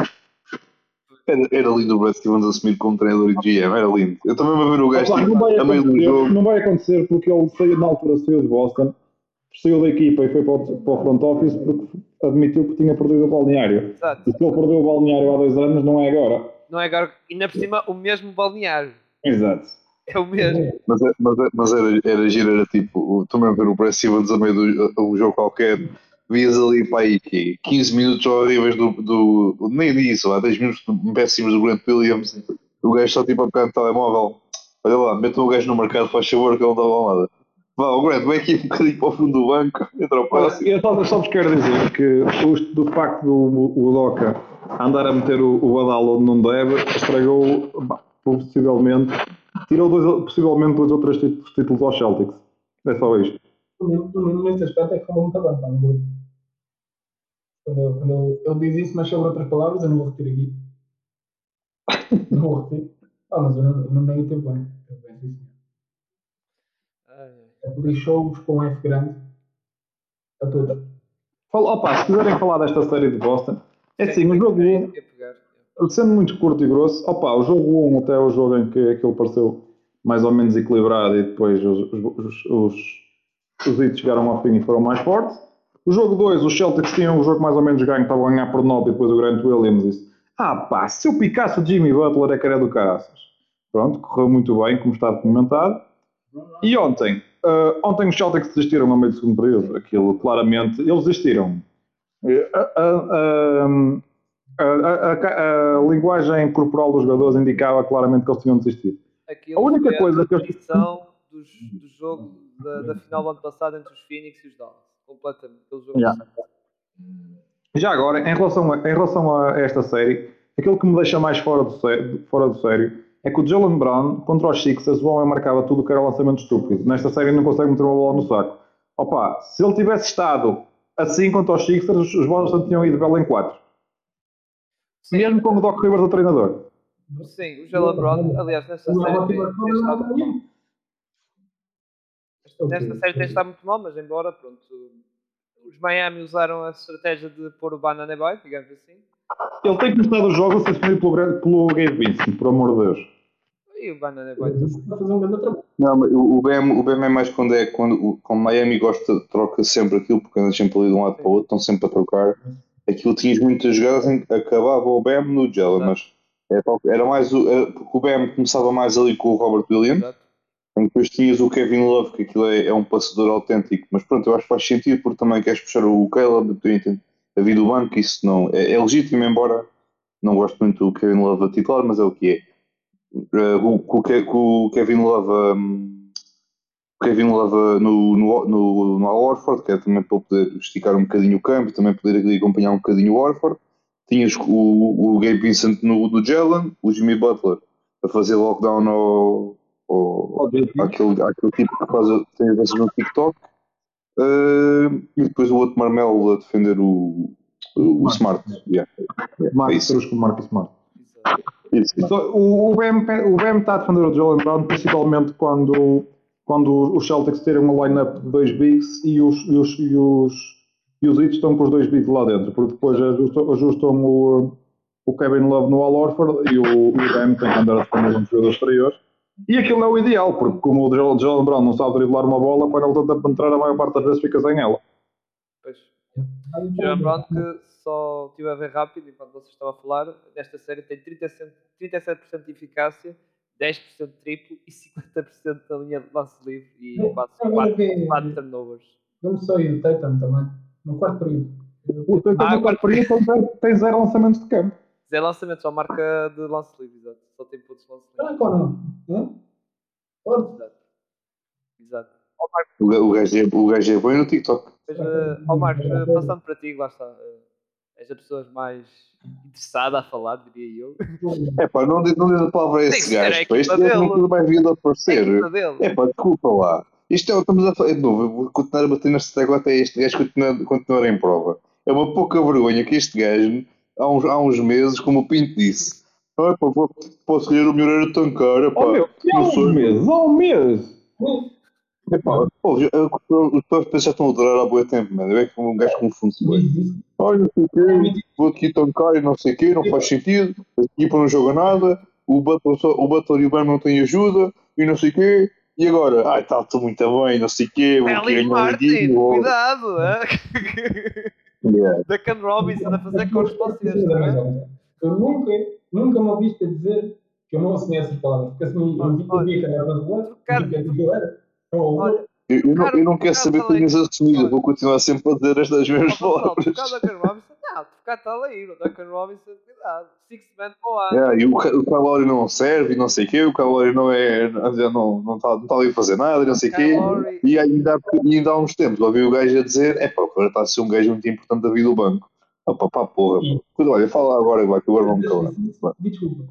Era, era lindo o Brad Stevens assumir como treinador e GM, era lindo. Eu também vou ver o gajo tipo, a meio do jogo. Não vai acontecer porque ele saiu na altura saiu de Boston, saiu da equipa e foi para o, para o front office porque admitiu que tinha perdido o balneário. Exato. E se ele perdeu o balneário há dois anos, não é agora. Não é agora, ainda por cima o mesmo balneário. Exato. É o mesmo. Mas, é, mas, é, mas era, era giro, era tipo, também ver o Brad Stevens a meio do um jogo qualquer, vias ali para aí que 15 minutos horríveis do, do, nem disso, há 10 minutos péssimos do Grant Williams, o gajo está tipo a pegar no telemóvel, olha lá, mete o gajo no mercado, faz favor que ele não dá nada. Vá, o Grant, vem aqui um bocadinho para o fundo do banco, entra ao próximo. Eu só, só vos quero dizer que o, do facto do o Doca andar a meter o, o Badal onde não deve, estragou possivelmente, tirou dois, possivelmente dois ou três títulos, títulos aos Celtics. É só isto. Nesse aspecto é que falou muito bem, pá, no grupo. Quando, eu, quando eu, eu diz isso, mas sobre outras palavras, eu não vou repetir aqui. não vou repetir. Ah, mas eu não, eu não nem tempo bem. Eu penso lixou-os com F grande a todos. Opa, se quiserem falar desta série de Boston, é assim, o jogo 1, sendo muito curto e grosso, opa, o jogo 1 até é o jogo em que aquilo pareceu mais ou menos equilibrado e depois os, os, os, os chegaram ao fim e foram mais fortes. O jogo 2, os Celtics tinham o jogo mais ou menos ganho, estavam a ganhar por 9 e depois o Grant Williams disse: Ah pá, se eu picasse o Jimmy Butler é que era do caraças. Pronto, correu muito bem, como está documentado. E ontem, Uh, ontem os Celtics desistiram no meio do segundo período. Aquilo, claramente, eles desistiram. A, a, a, a, linguagem corporal dos jogadores indicava claramente que eles tinham desistido. Aquilo a única coisa que eu dos, do jogo da, da, final do ano passado entre os Phoenix e os Dallas. Completamente. Aquele yeah. Já agora, em relação, a, em relação a esta série, aquilo que me deixa mais fora do, sério, fora do sério é que o Jalen Brown contra os Sixers, o homem marcava tudo que era lançamento estúpido. Nesta série não consegue meter uma bola no saco. Opa, se ele tivesse estado assim contra os Sixers, os Boston tinham ido belo em 4. Mesmo com o Doc Rivers o treinador. Sim, o Jalen Brown, aliás, nesta série tem, tem estado Nesta série tem estado muito mal, mas embora, pronto, os Miami usaram a estratégia de pôr o Banana Boy, digamos assim. Ele tem começado o jogo a ser defendido pelo, pelo Gabe Vincent, por amor de Deus. E o Banana Boy Não, mas o BM, o BM é mais quando é quando, quando Miami gosta, troca sempre aquilo, porque anda sempre ali de um lado para o outro, estão sempre a trocar. Aquilo tinha muitas jogadas em que acabava o BM no Jalen, mas é era mais o, era, porque o BM começava mais ali com o Robert Williams. Exato depois tinhas o Kevin Love, que aquilo é, é, um passador autêntico, mas pronto, eu acho que faz sentido porque também queres puxar o Caleb, a vida do banco, isso não é, é, legítimo, embora não gosto muito do Kevin Love a titular, mas é o que é. Uh, com, o Kevin Love, um, Kevin Love no, no, no, no Orford, que é também para poder esticar um bocadinho o campo e também poder acompanhar um bocadinho o Orford. Tinhas o, o Gabe Vincent no, do Jalen, o Jimmy Butler a fazer lockdown ao, ou aquele, aquele tipo que faz tem vezes no TikTok uh, e depois o outro Marmelo a defender o, o, o Smart. Yeah. Yeah. É com o Marco Smart. Isso. o, o, BM, o BM está a defender o Jalen Brown principalmente quando, quando os Celtics terem uma line-up de dois bigs e os, e os, e os, e os hits estão com os dois bigs lá dentro, porque depois ajustam, ajustam o, o Kevin Love no Al Orford e o, o tem que andar a defender um jogador exterior e aquilo é o ideal, porque como o Jalen Brown não sabe driblar uma bola, quando ele tenta penetrar, a maior parte das vezes fica sem ela. Pois. Jalen Brown que só estive a ver rápido, enquanto vocês estavam a falar, nesta série tem 37%, 37 de eficácia, 10% de triplo e 50% da linha de lance livre e quase 4, 4 turnovers. Vamos só ir o Tatum também, no quarto período. O Tatum ah, no quarto período tem zero lançamentos de campo. Zé lançamento, só marca de lance livre, exato. Só tem pontos de lance livre. Franco ou não? Exato. Exato. O, o, gajo é, o gajo é bom no TikTok. Mas, uh, oh Marcos, uh, passando para ti, lá está. Uh, és a pessoa mais interessada a falar, diria eu. É pá, não, não diz a palavra a esse gajo. Pá. Este gajo nunca mais vir a aparecer. É pá, desculpa lá. Isto é, estamos a falar, de novo, eu vou continuar a bater nesta tecla até este gajo continuar, continuar em prova. É uma pouca vergonha que este gajo há uns, há uns meses, como o Pinto disse. Ah, pá, posso escolher o melhor era tão caro. Pá, oh, meu, há um mês, há um mês. Epá, os pais já estão a durar há bom tempo, mano. É que um gajo confunde-se bem. Olha, não sei o quê, vou aqui tão caro e não sei o quê, não faz sentido. A equipa não joga nada, o Butler, o Butler e o Bam não têm ajuda e não sei o quê. E agora? Ai, está tudo muito bem, não sei o quê, vou aqui ganhar um dinheiro. Cuidado, é? Yeah. Duncan Robinson a fazer correspondências, não é? Eu nunca, nunca me ouviste dizer que eu não assumi essas palavras, porque assim, eu vi que eu era brasileiro, que eu era. Olha, eu, eu, não, eu não quero saber que tinhas assumido, vou continuar sempre a dizer estas mesmas palavras. Duncan Robinson, não, ficar está ali, o Duncan Robinson, cuidado, six man para o ano. Yeah, e o, o Calori não serve, não sei o quê, o Calori não é, não está não tá, não tá ali a fazer nada, não sei o quê. E ainda, e ainda há uns tempos ouvi o gajo a dizer, é pá, agora está a ser um gajo muito importante da vida do banco. Ah, pá, pá, porra. Pá. Olha, fala agora, vai, que agora vamos calar. Desculpa.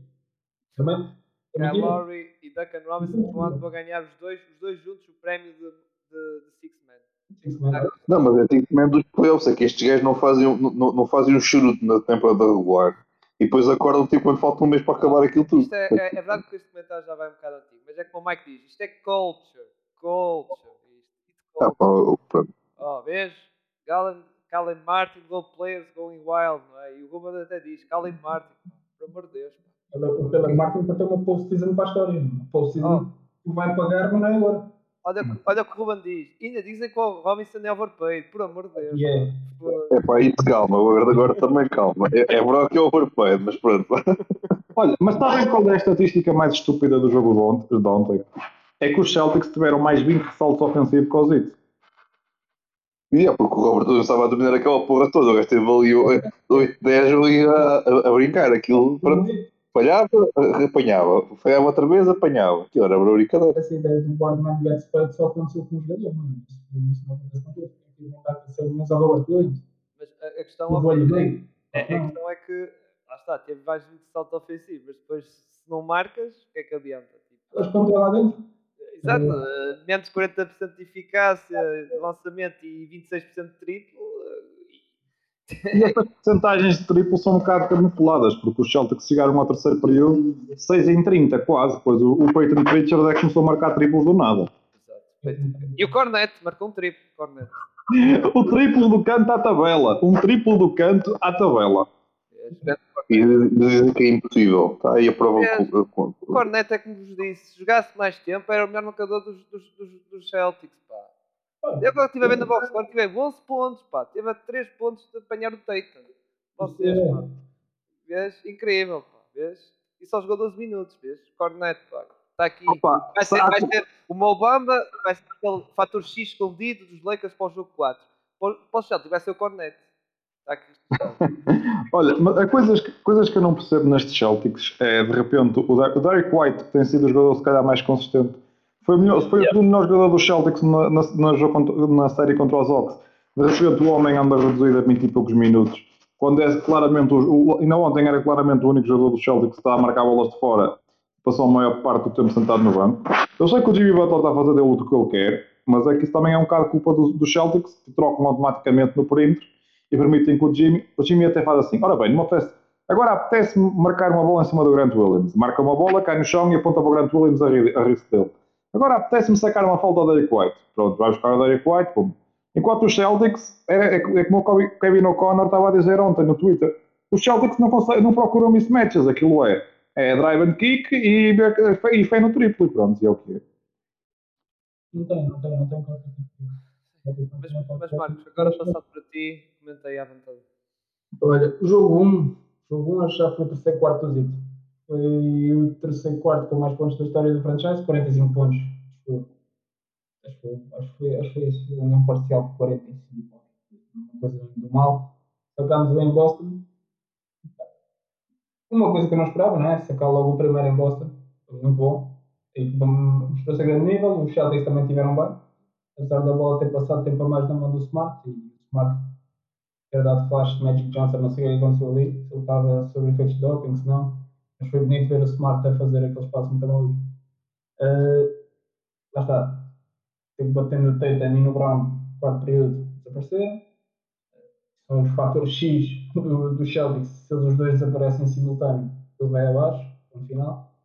Também Calori e Duncan Robinson vão ganhar os dois, os dois juntos o prémio de, de, de Six Man. Não, mas é Six Man dos playoffs, é que estes gajos não fazem, não, não fazem um churuto na temporada regular e depois acordam tipo quando falta um mês para acabar aquilo tudo. Isto é, é, é verdade que este comentário já vai um bocado antigo, mas é como o Mike diz, isto é culture, culture. Isto, é culture. Ah, oh, vês? Galen, Calen Martin, gold players going wild, não é? E o Ruben até diz, Calen Martin, pelo amor de Deus. Pela Martin para ter uma post-season para a história. Post-season oh. vai pagar, mas não é agora. Olha, olha o que o Ruben diz. Ainda dizem que o Robinson é overpaid, por amor de Deus. Yeah. É pá, isso calma, agora, agora também calma. É, é que é overpaid, mas pronto. Olha, mas sabem qual é a estatística mais estúpida do jogo de ontem? É que os Celtics tiveram mais 20 ressaltos ofensivos que os It. E é porque o Robert não estava a dominar aquela porra toda, o gajo teve ali 8, 10 ali a, a, a brincar, aquilo. Pronto. Falhava, apanhava. Falhava outra vez, apanhava. Que era brincadeira. Essa ideia do Boardman Gets Paid só aconteceu com os jogadores, não é? Isso não acontece com todos. Dá para ser mas a Robert Williams. Mas a, a questão o é, é, a questão é que, lá está, teve mais de salto ofensivo, mas depois se não marcas, o que é que adianta? Tipo, Eles estão lá dentro. Exato, uh, menos 40% de eficácia de lançamento e 26% de triplo. E estas porcentagens de triplo são um bocado camufladas, porque os Celtics chegaram ao terceiro período 6 em 30, quase. Pois o, o Peyton Pritchard é que começou a marcar triplos do nada. Exato. E o Cornet marcou um triplo. Cornet. o triplo do canto à tabela. Um triplo do canto à tabela. E dizem que é impossível. Está aí a prova. É, o Cornet é como vos disse: se jogasse mais tempo, era o melhor marcador dos, dos, dos, dos Celtics. Pá. Eu agora estive a ver na box score, tive 11 pontos. Pá. Teve 3 pontos de apanhar o Tatum. Vocês, pá. Vês? Incrível. Pá. Vês? E só jogou 12 minutos. Vês? Cornet. Pá. Está aqui. Opa, vai, ser, vai ser o Mobamba, vai ser aquele fator X escondido dos Lakers para o jogo 4. Para, para o Celtic vai ser o Cornet. Está aqui. Olha, mas coisas, coisas que eu não percebo nestes Celtics é de repente o, o Derek White, que tem sido o jogador se calhar mais consistente, foi, melhor, foi yeah. o melhor jogador dos Celtics na, na, na, na, série contra os Hawks. De repente o homem anda reduzido a 20 e poucos minutos. Quando é claramente, o, o, ainda ontem era claramente o único jogador dos Celtics que está a marcar bolas de fora passou a maior parte do tempo sentado no banco. Eu sei que o Jimmy Butler está a fazer dele o que ele quer, mas é que isso também é um bocado culpa dos do Celtics, que trocam automaticamente no perímetro e permitem que o Jimmy, o Jimmy até faz assim, ora bem, não apetece, agora apetece marcar uma bola em cima do Grant Williams. Marca uma bola, cai no chão e aponta para o Grant Williams a, a risco dele. Agora apetece-me sacar uma falta ao Derek White. Pronto, vai buscar o Derek White, pum. Enquanto os Celtics, é, é, é como o Kevin O'Connor estava a dizer ontem no Twitter, os Celtics não, conseguem, não procuram mismatches, aquilo é é drive and kick e, e fé no triplo, pronto, e é o que é. Não tem, não tem, não tem mas, mas Marcos, agora passado para ti, comentei à vontade. Olha, o jogo 1, jogo 1 já foi o terceiro quarto do Zito. Foi o terceiro quarto com mais pontos da história do franchise, 45 pontos. Acho que foi, acho foi, acho foi um parcial de 45 pontos. Uma coisa do mal. Sacámos bem em Boston, uma coisa que eu não esperava, não é? Sacar logo o primeiro em Boston, muito bom. E mostrou-se a grande nível. Os Celtics também tiveram bem, apesar da bola ter passado tempo a mais na mão do Smart. E o Smart ter dado flash de Magic Johnson, não sei o que aconteceu ali, se ele estava sob efeitos de doping, se não. Mas foi bonito ver o Smart a fazer aqueles passos muito malucos. Uh, lá está. Teve batendo no Tatum e no Brown, quarto período, desapareceram são os fatores X do, do Celtics, se os dois desaparecem em simultâneo, ele vai abaixo, no final.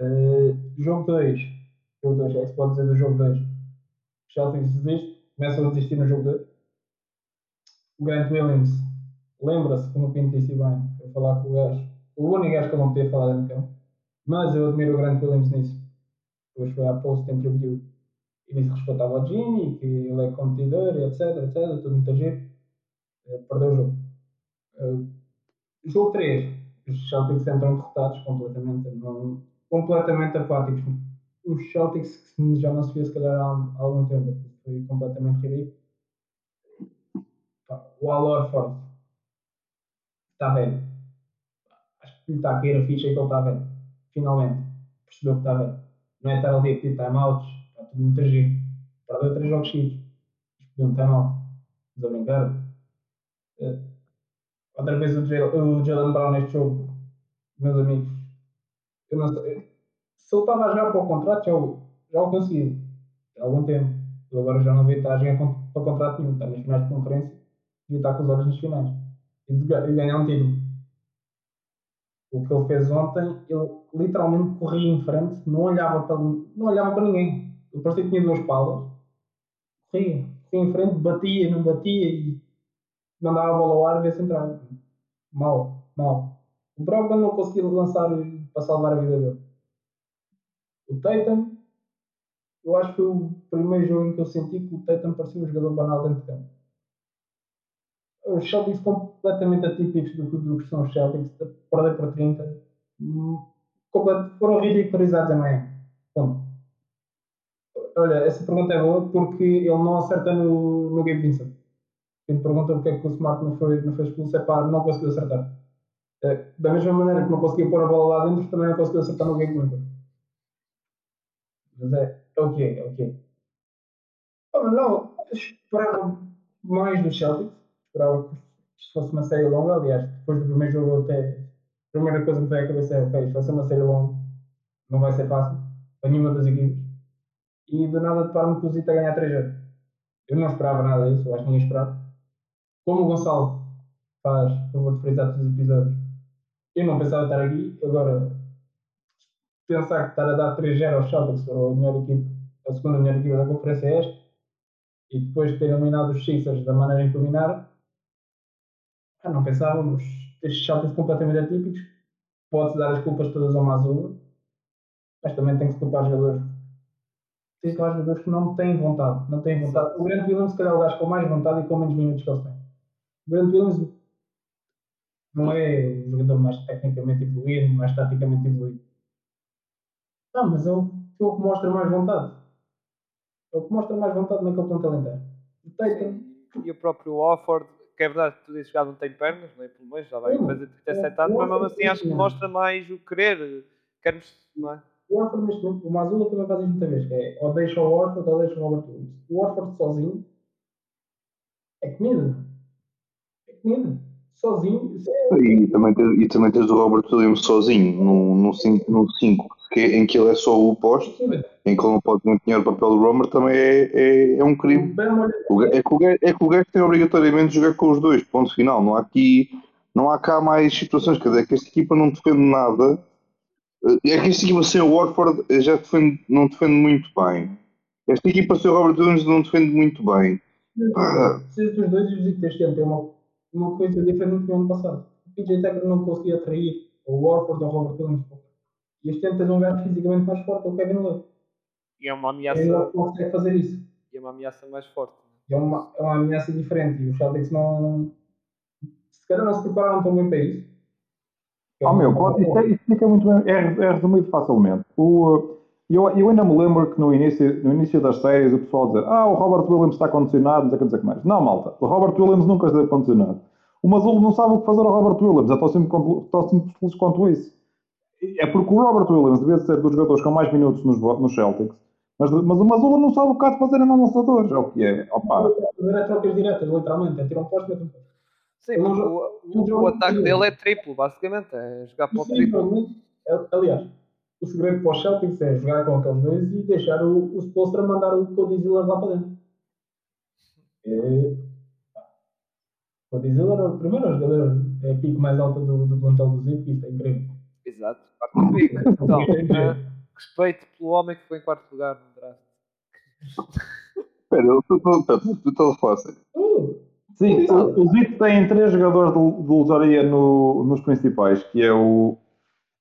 Uh, jogo 2, jogo 2, é que se pode dizer do jogo 2. Os Celtics desistem, começam a desistir no jogo 2. O Grant Williams lembra-se, como o Pinto disse bem, foi falar com o gajo, o único gajo que eu não podia falar de campo, mas eu admiro o Grant Williams nisso. Depois foi à post-interview e disse que respeitava o Jimmy, que ele é competidor, etc, etc, tudo muito giro eh, perdeu o jogo. Uh, jogo 3, os Celtics entram derrotados completamente, não, completamente apáticos. Os Celtics que já não se via se calhar há, há algum tempo, foi completamente ridículo. O Al Orford está velho. Lhe está a cair a ficha e que ele está velho. Finalmente. Percebeu que está velho. Não é estar ali a pedir timeouts. Está tudo muito giro. Perdeu 3 jogos seguidos. Pediu um timeout. Estás a brincar? Uh, outra vez o Jalen Brown neste jogo, meus amigos, eu não sei. Se ele estava a jogar para o contrato, já, já o consegui. Há algum tempo. Ele agora já não devia estar a jogar para o contrato nenhum. Está nas finais de conferência, devia estar com os olhos nas finais. E, e ganhar um título. O que ele fez ontem, ele literalmente corria em frente, não olhava para, não olhava para ninguém. Ele parecia que tinha duas palas. Corria, corria em frente, batia, não batia e mandava a bola ao ar e se entrava. Mal, mal. O Brogdon não conseguia lançar para salvar a vida dele. O Tatum, eu acho que foi o primeiro jogo em que eu senti que o Tatum parecia um jogador banal dentro de campo. Os Celtics completamente atípicos do, do que são os Celtics, perder por 30, hum, foram ridicularizados amanhã. Ponto. Olha, essa pergunta é boa porque ele não acerta no, no Gabe Vincent. Quem pergunta porque é que o Smart não foi, não foi expulso é pá, não conseguiu acertar. Uh, da mesma maneira que não conseguia pôr a bola lá dentro, também não conseguia acertar no game winner. Mas é, é o que é, é o que é. Oh, não, esperava mais do Celtics, esperava que fosse uma série longa. Aliás, depois do primeiro jogo, até a primeira coisa que me veio à cabeça é: ok, isto vai ser uma série longa, não vai ser fácil para nenhuma das equipes. E do nada deparo-me com o Zita a ganhar 3 anos. Eu não esperava nada disso, acho que ninguém esperava. Como o Gonçalo faz favor de frisar todos os episódios, eu não pensava estar aqui, agora pensar que estar a dar 3-0 aos Celtics para a melhor equipe, a segunda melhor equipe da conferência é esta, e depois de ter eliminado os Sixers da maneira em que eliminaram, ah, não pensávamos estes Celtics completamente atípicos, pode-se dar as culpas todas ao Mazula, mas também tem que se culpar os jogadores. Tem que culpar jogadores que não têm vontade, não têm vontade. O Grant Williams, se calhar, é o gajo com mais vontade e com menos minutos que eles têm. O Grant Williams não é o jogador mais tecnicamente evoluído, mais taticamente evoluído. Não, mas é o que mostra mais vontade. É o que mostra mais vontade naquele plantel inteiro. E o próprio Offord, que é verdade que tu dizes que não tem pernas, nem pulmões, já vai fazer 37 anos, mas mesmo assim acho que mostra mais o querer. Queremos, não é? O Orford neste momento, o Mazula também faz isso muita vez, que é ou deixa o Orford ou deixa o Robert Williams. O Orford sozinho é comida. É comida. Sozinho. É... E, também tens, e também tens o Robert Williams sozinho, num 5 que, em que ele é só o posto, em que ele não pode desempenhar o papel do Romer, também é, é, é um crime. É que, o é que o gajo tem obrigatoriamente de jogar com os dois, ponto final. Não há aqui, não há cá mais situações, quer dizer, que esta equipa não defende nada. É que esta equipa sem o Warford já defende, não defende muito bem. Esta equipa sem o Robert Williams não defende muito bem. Se os dois e os este ano têm uma, uma coisa diferente do ano passado. O PJ Tucker não conseguia atrair o Warford ou o Robert Williams e este ano tens um gajo fisicamente mais forte, o Kevin Love. E é uma ameaça. Ele não consegue fazer isso. E é uma ameaça mais forte. É uma, é uma ameaça diferente. E os Celtics não. Se calhar não se prepararam tão bem para isso. Oh, meu, pode, isso, é, isso fica muito bem. É, é resumido facilmente. O, eu, eu ainda me lembro que no início, no início das séries o pessoal dizer ah, o Robert Williams está condicionado, não sei o que dizer mais. Não, malta, o Robert Williams nunca está condicionado. O Mazul não sabe o que fazer ao Robert Williams, é tão simples, tão simples quanto isso é porque o Robert Williams devia ser dos jogadores com mais minutos nos, nos Celtics, mas, mas o Mazula não sabe o que há de fazer em lançadores, é o que é. Opa. É trocas diretas, literalmente, é tirar um posto e um posto. Sim, o, o, o ataque dele é triplo, basicamente, é jogar para o triplo. Aliás, o segredo para os Celtics é jogar com aqueles dois e deixar o, o Spolstra mandar o Cody Ziller lá para dentro. É... O Cody Ziller é o primeiro jogador, é a pico mais alta do, do plantel do Zip, isto é incrível. Exato, quarto pick. Então, uh, respeito pelo homem que foi em quarto lugar no draft. Espera, eu estou a falar Sim, o, o Zito tem três jogadores de, de lotaria no, nos principais, que é o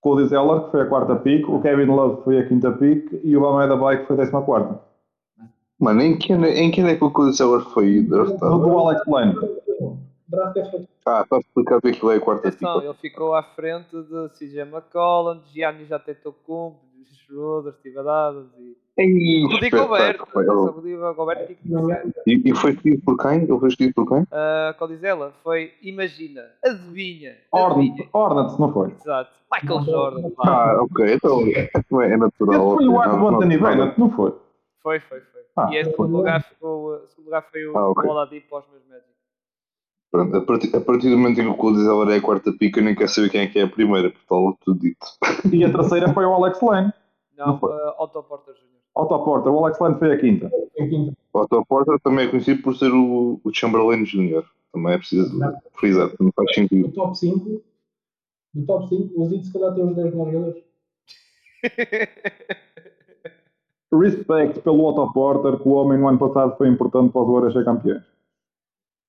Cody Zeller, que foi a quarta pick, o Kevin Love foi a quinta pick e o Bameda Bay que foi a décima quarta. Mano, em que, em que é que o Cody Zeller foi draftado? Do Alex Lane é. Ah, para explicar o que é que é a quarta Atenção, ele ficou à frente de CJ McCollum, de Gianni já Schroeder, Steve Dadas e. Rudy Gobert. Rudy Gobert e, e foi escolhido por quem? Ele foi escolhido por quem? Uh, Codizela foi, imagina, adivinha. Orna-te, não foi? Exato, Michael Jordan. Ah, ok, então é natural. Foi o Arthur Anthony Bennett, não foi? Foi, foi, foi. Ah, e esse segundo lugar, ficou, segundo lugar foi o ah, okay. Oladipo aos meus médicos. Pronto, a partir, a partir do momento em que o Cody Zeller é a quarta pica, eu nem quero saber quem é que é a primeira, porque está logo tudo dito. E a terceira foi o Alex Lane. Não, não foi. Uh, Otto Porter Jr. Otto Porter, o Alex Lane foi a quinta. O Otto Porter também é conhecido por ser o, o Chamberlain Jr. Também é preciso frisar, não faz sentido. Do top 5, do top 5, o Zito se calhar tem os 10 melhores jogadores. Respect pelo Otto Porter, que o homem no ano passado foi importante para os Warriors ser campeões.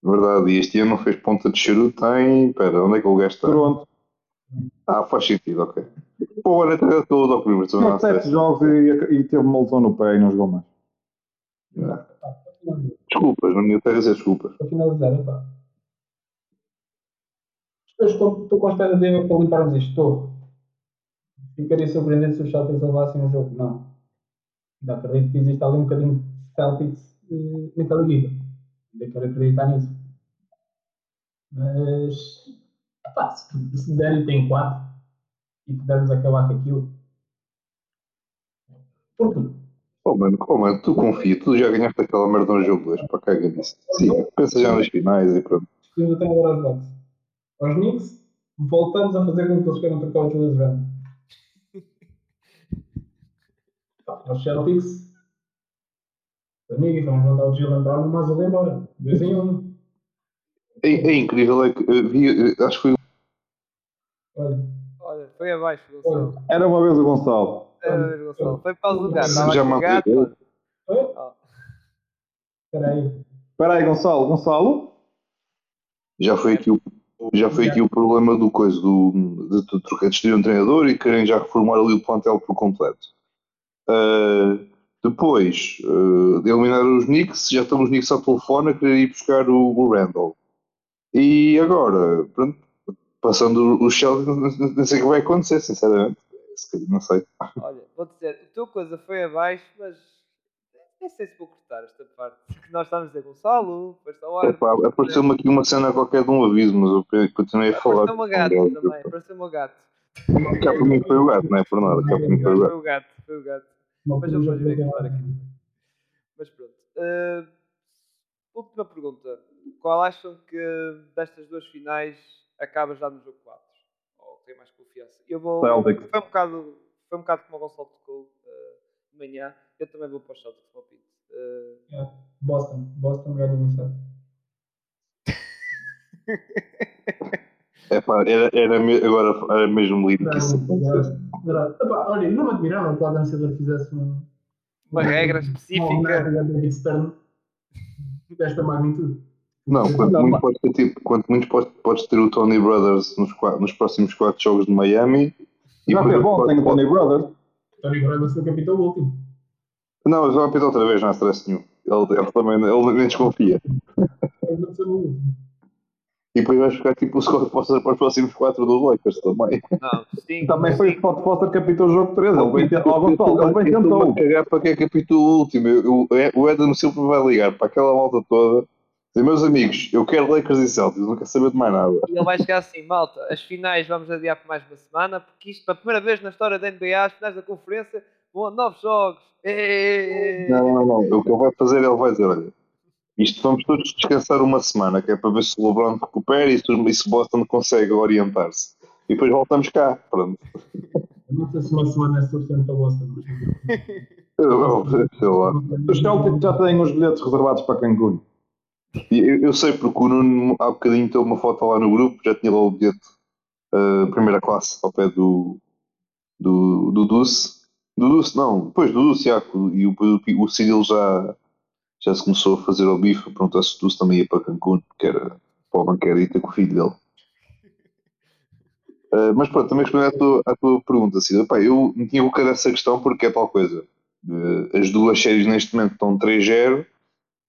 Verdade, e este ano não fez ponta de charuto, tem. Espera, onde é que o gajo está? Pronto. Ah, faz sentido, ok. Pô, olha, até todos ao primeiro turno. sete jogos e, e, teve uma lesão no pé e não jogou mais. Desculpas, na minha terra dizer desculpas. Para finalizar, pá. Estou, estou com a expectativa para limparmos isto. Estou. Ficaria surpreendido se os Celtics levassem o jogo. Não. Ainda acredito que existe ali um bocadinho de Celtics eh, naquela liga ainda quero acreditar nisso. Mas Pá, se, se der e tem 4 e pudermos acabar com aquilo. Por quê? Oh mano, oh, mano, tu confia, tu já ganhaste aquela merda no jogo 2, para caga nisso. Sim, pensa já nas finais e pronto. Escolhemos até agora aos Bucks. Aos Knicks, voltamos a fazer com que eles queiram trocar o Julius Randle. aos Celtics, amigo, vamos mandar o Jalen Brown e o embora. Dois em um. É, é incrível, é que vi, acho que foi. Olha. Olha, foi abaixo, Gonçalo. Era uma vez o Gonçalo. Era uma vez o Gonçalo. Foi para o lugar. Estava Já a jogar. matei. Espera aí. Espera aí, Gonçalo. Gonçalo? Já foi aqui o, já foi aqui o problema do coisa, do, de, de trocar de um treinador e querem já reformar ali o plantel por completo. Ah, depois de eliminar os Knicks, já estamos os Knicks ao telefone a querer ir buscar o, o Randall. E agora, pronto, passando os Celtics, não, sei o que vai acontecer, sinceramente. Não sei. Olha, vou dizer, a tua coisa foi abaixo, mas nem sei se vou cortar esta parte. Que nós estávamos a dizer Gonçalo, depois ar. Epá, Apareceu-me aqui uma cena qualquer de um aviso, mas eu continuei a falar. Apareceu uma gato também, apareceu uma gato. Cá para mim foi o gato, não é por nada. Cá para mim foi o Foi gato. o gato, foi o gato. Uma Mas irei preta cortar lá. aqui. Mas pronto. Ah, última pergunta. Qual acham que destas duas finais acaba já no jogo 4? Ou tem mais confiança? Eu vou. Celtics. Foi um bocado, foi um bocado como o Gonçalo tocou ah, de manhã. Eu também vou para os Celtics, para o Pinto. Ah, Boston. Boston ganha em 7. Epá, era, era, me- agora era mesmo lindo que isso Olha, não me admirava que o Adam Silver fizesse um, uma regra específica. desta magnitude. Não, quanto muito podes ter, tipo, quanto muito podes, podes ter o Tony Brothers nos, nos próximos quatro jogos de Miami. Já depois foi bom, tem o Tony Brothers. Tony Brothers foi capitão último. Não, mas vai apitar outra vez, não há stress nenhum. Ele, ele também ele nem desconfia. E depois vais ficar tipo o Scott Foster para os próximos quatro dos Lakers também. Não, sim. Também foi o. Scott Foster que apitou o jogo 3. Ele bem tentou. Ele bem tentou. cagar para quem é que apitou o último. Eu- eu- o Adam Silva vai ligar para aquela malta toda. Dizer, meus amigos, eu quero Lakers e Celtics, não quero saber de mais nada. E ele vai chegar assim, malta, as finais vamos adiar por mais uma semana, porque isto, pela primeira vez na história da NBA, as finais da conferência vão a nove jogos. Êêêê. Não, não, não. O que ele vai fazer, ele vai dizer, olha, isto vamos todos descansar uma semana, que é para ver se o LeBron recupera e se, e se Boston consegue orientar-se. E depois voltamos cá, pronto. Eu Não sei se uma semana é suficiente para Boston. sei lá. Os Celtics já têm os bilhetes reservados para Cancún. E Eu, eu sei porque o Nuno há bocadinho teve uma foto lá no grupo, já tinha lá o bilhete, uh, primeira classe, ao pé do, do, do Dulce. Do Dulce, não, depois do Dulce, já, e o, o, o Cyril já, já se começou a fazer ao bife, perguntou se o Dulce também ia para Cancún, que era para o e ter com o filho dele. Uh, mas pronto, também respondendo à tua, à tua pergunta, Cida, pá, eu me tinha colocado essa questão porque é tal coisa. Uh, as duas séries neste momento estão 3-0,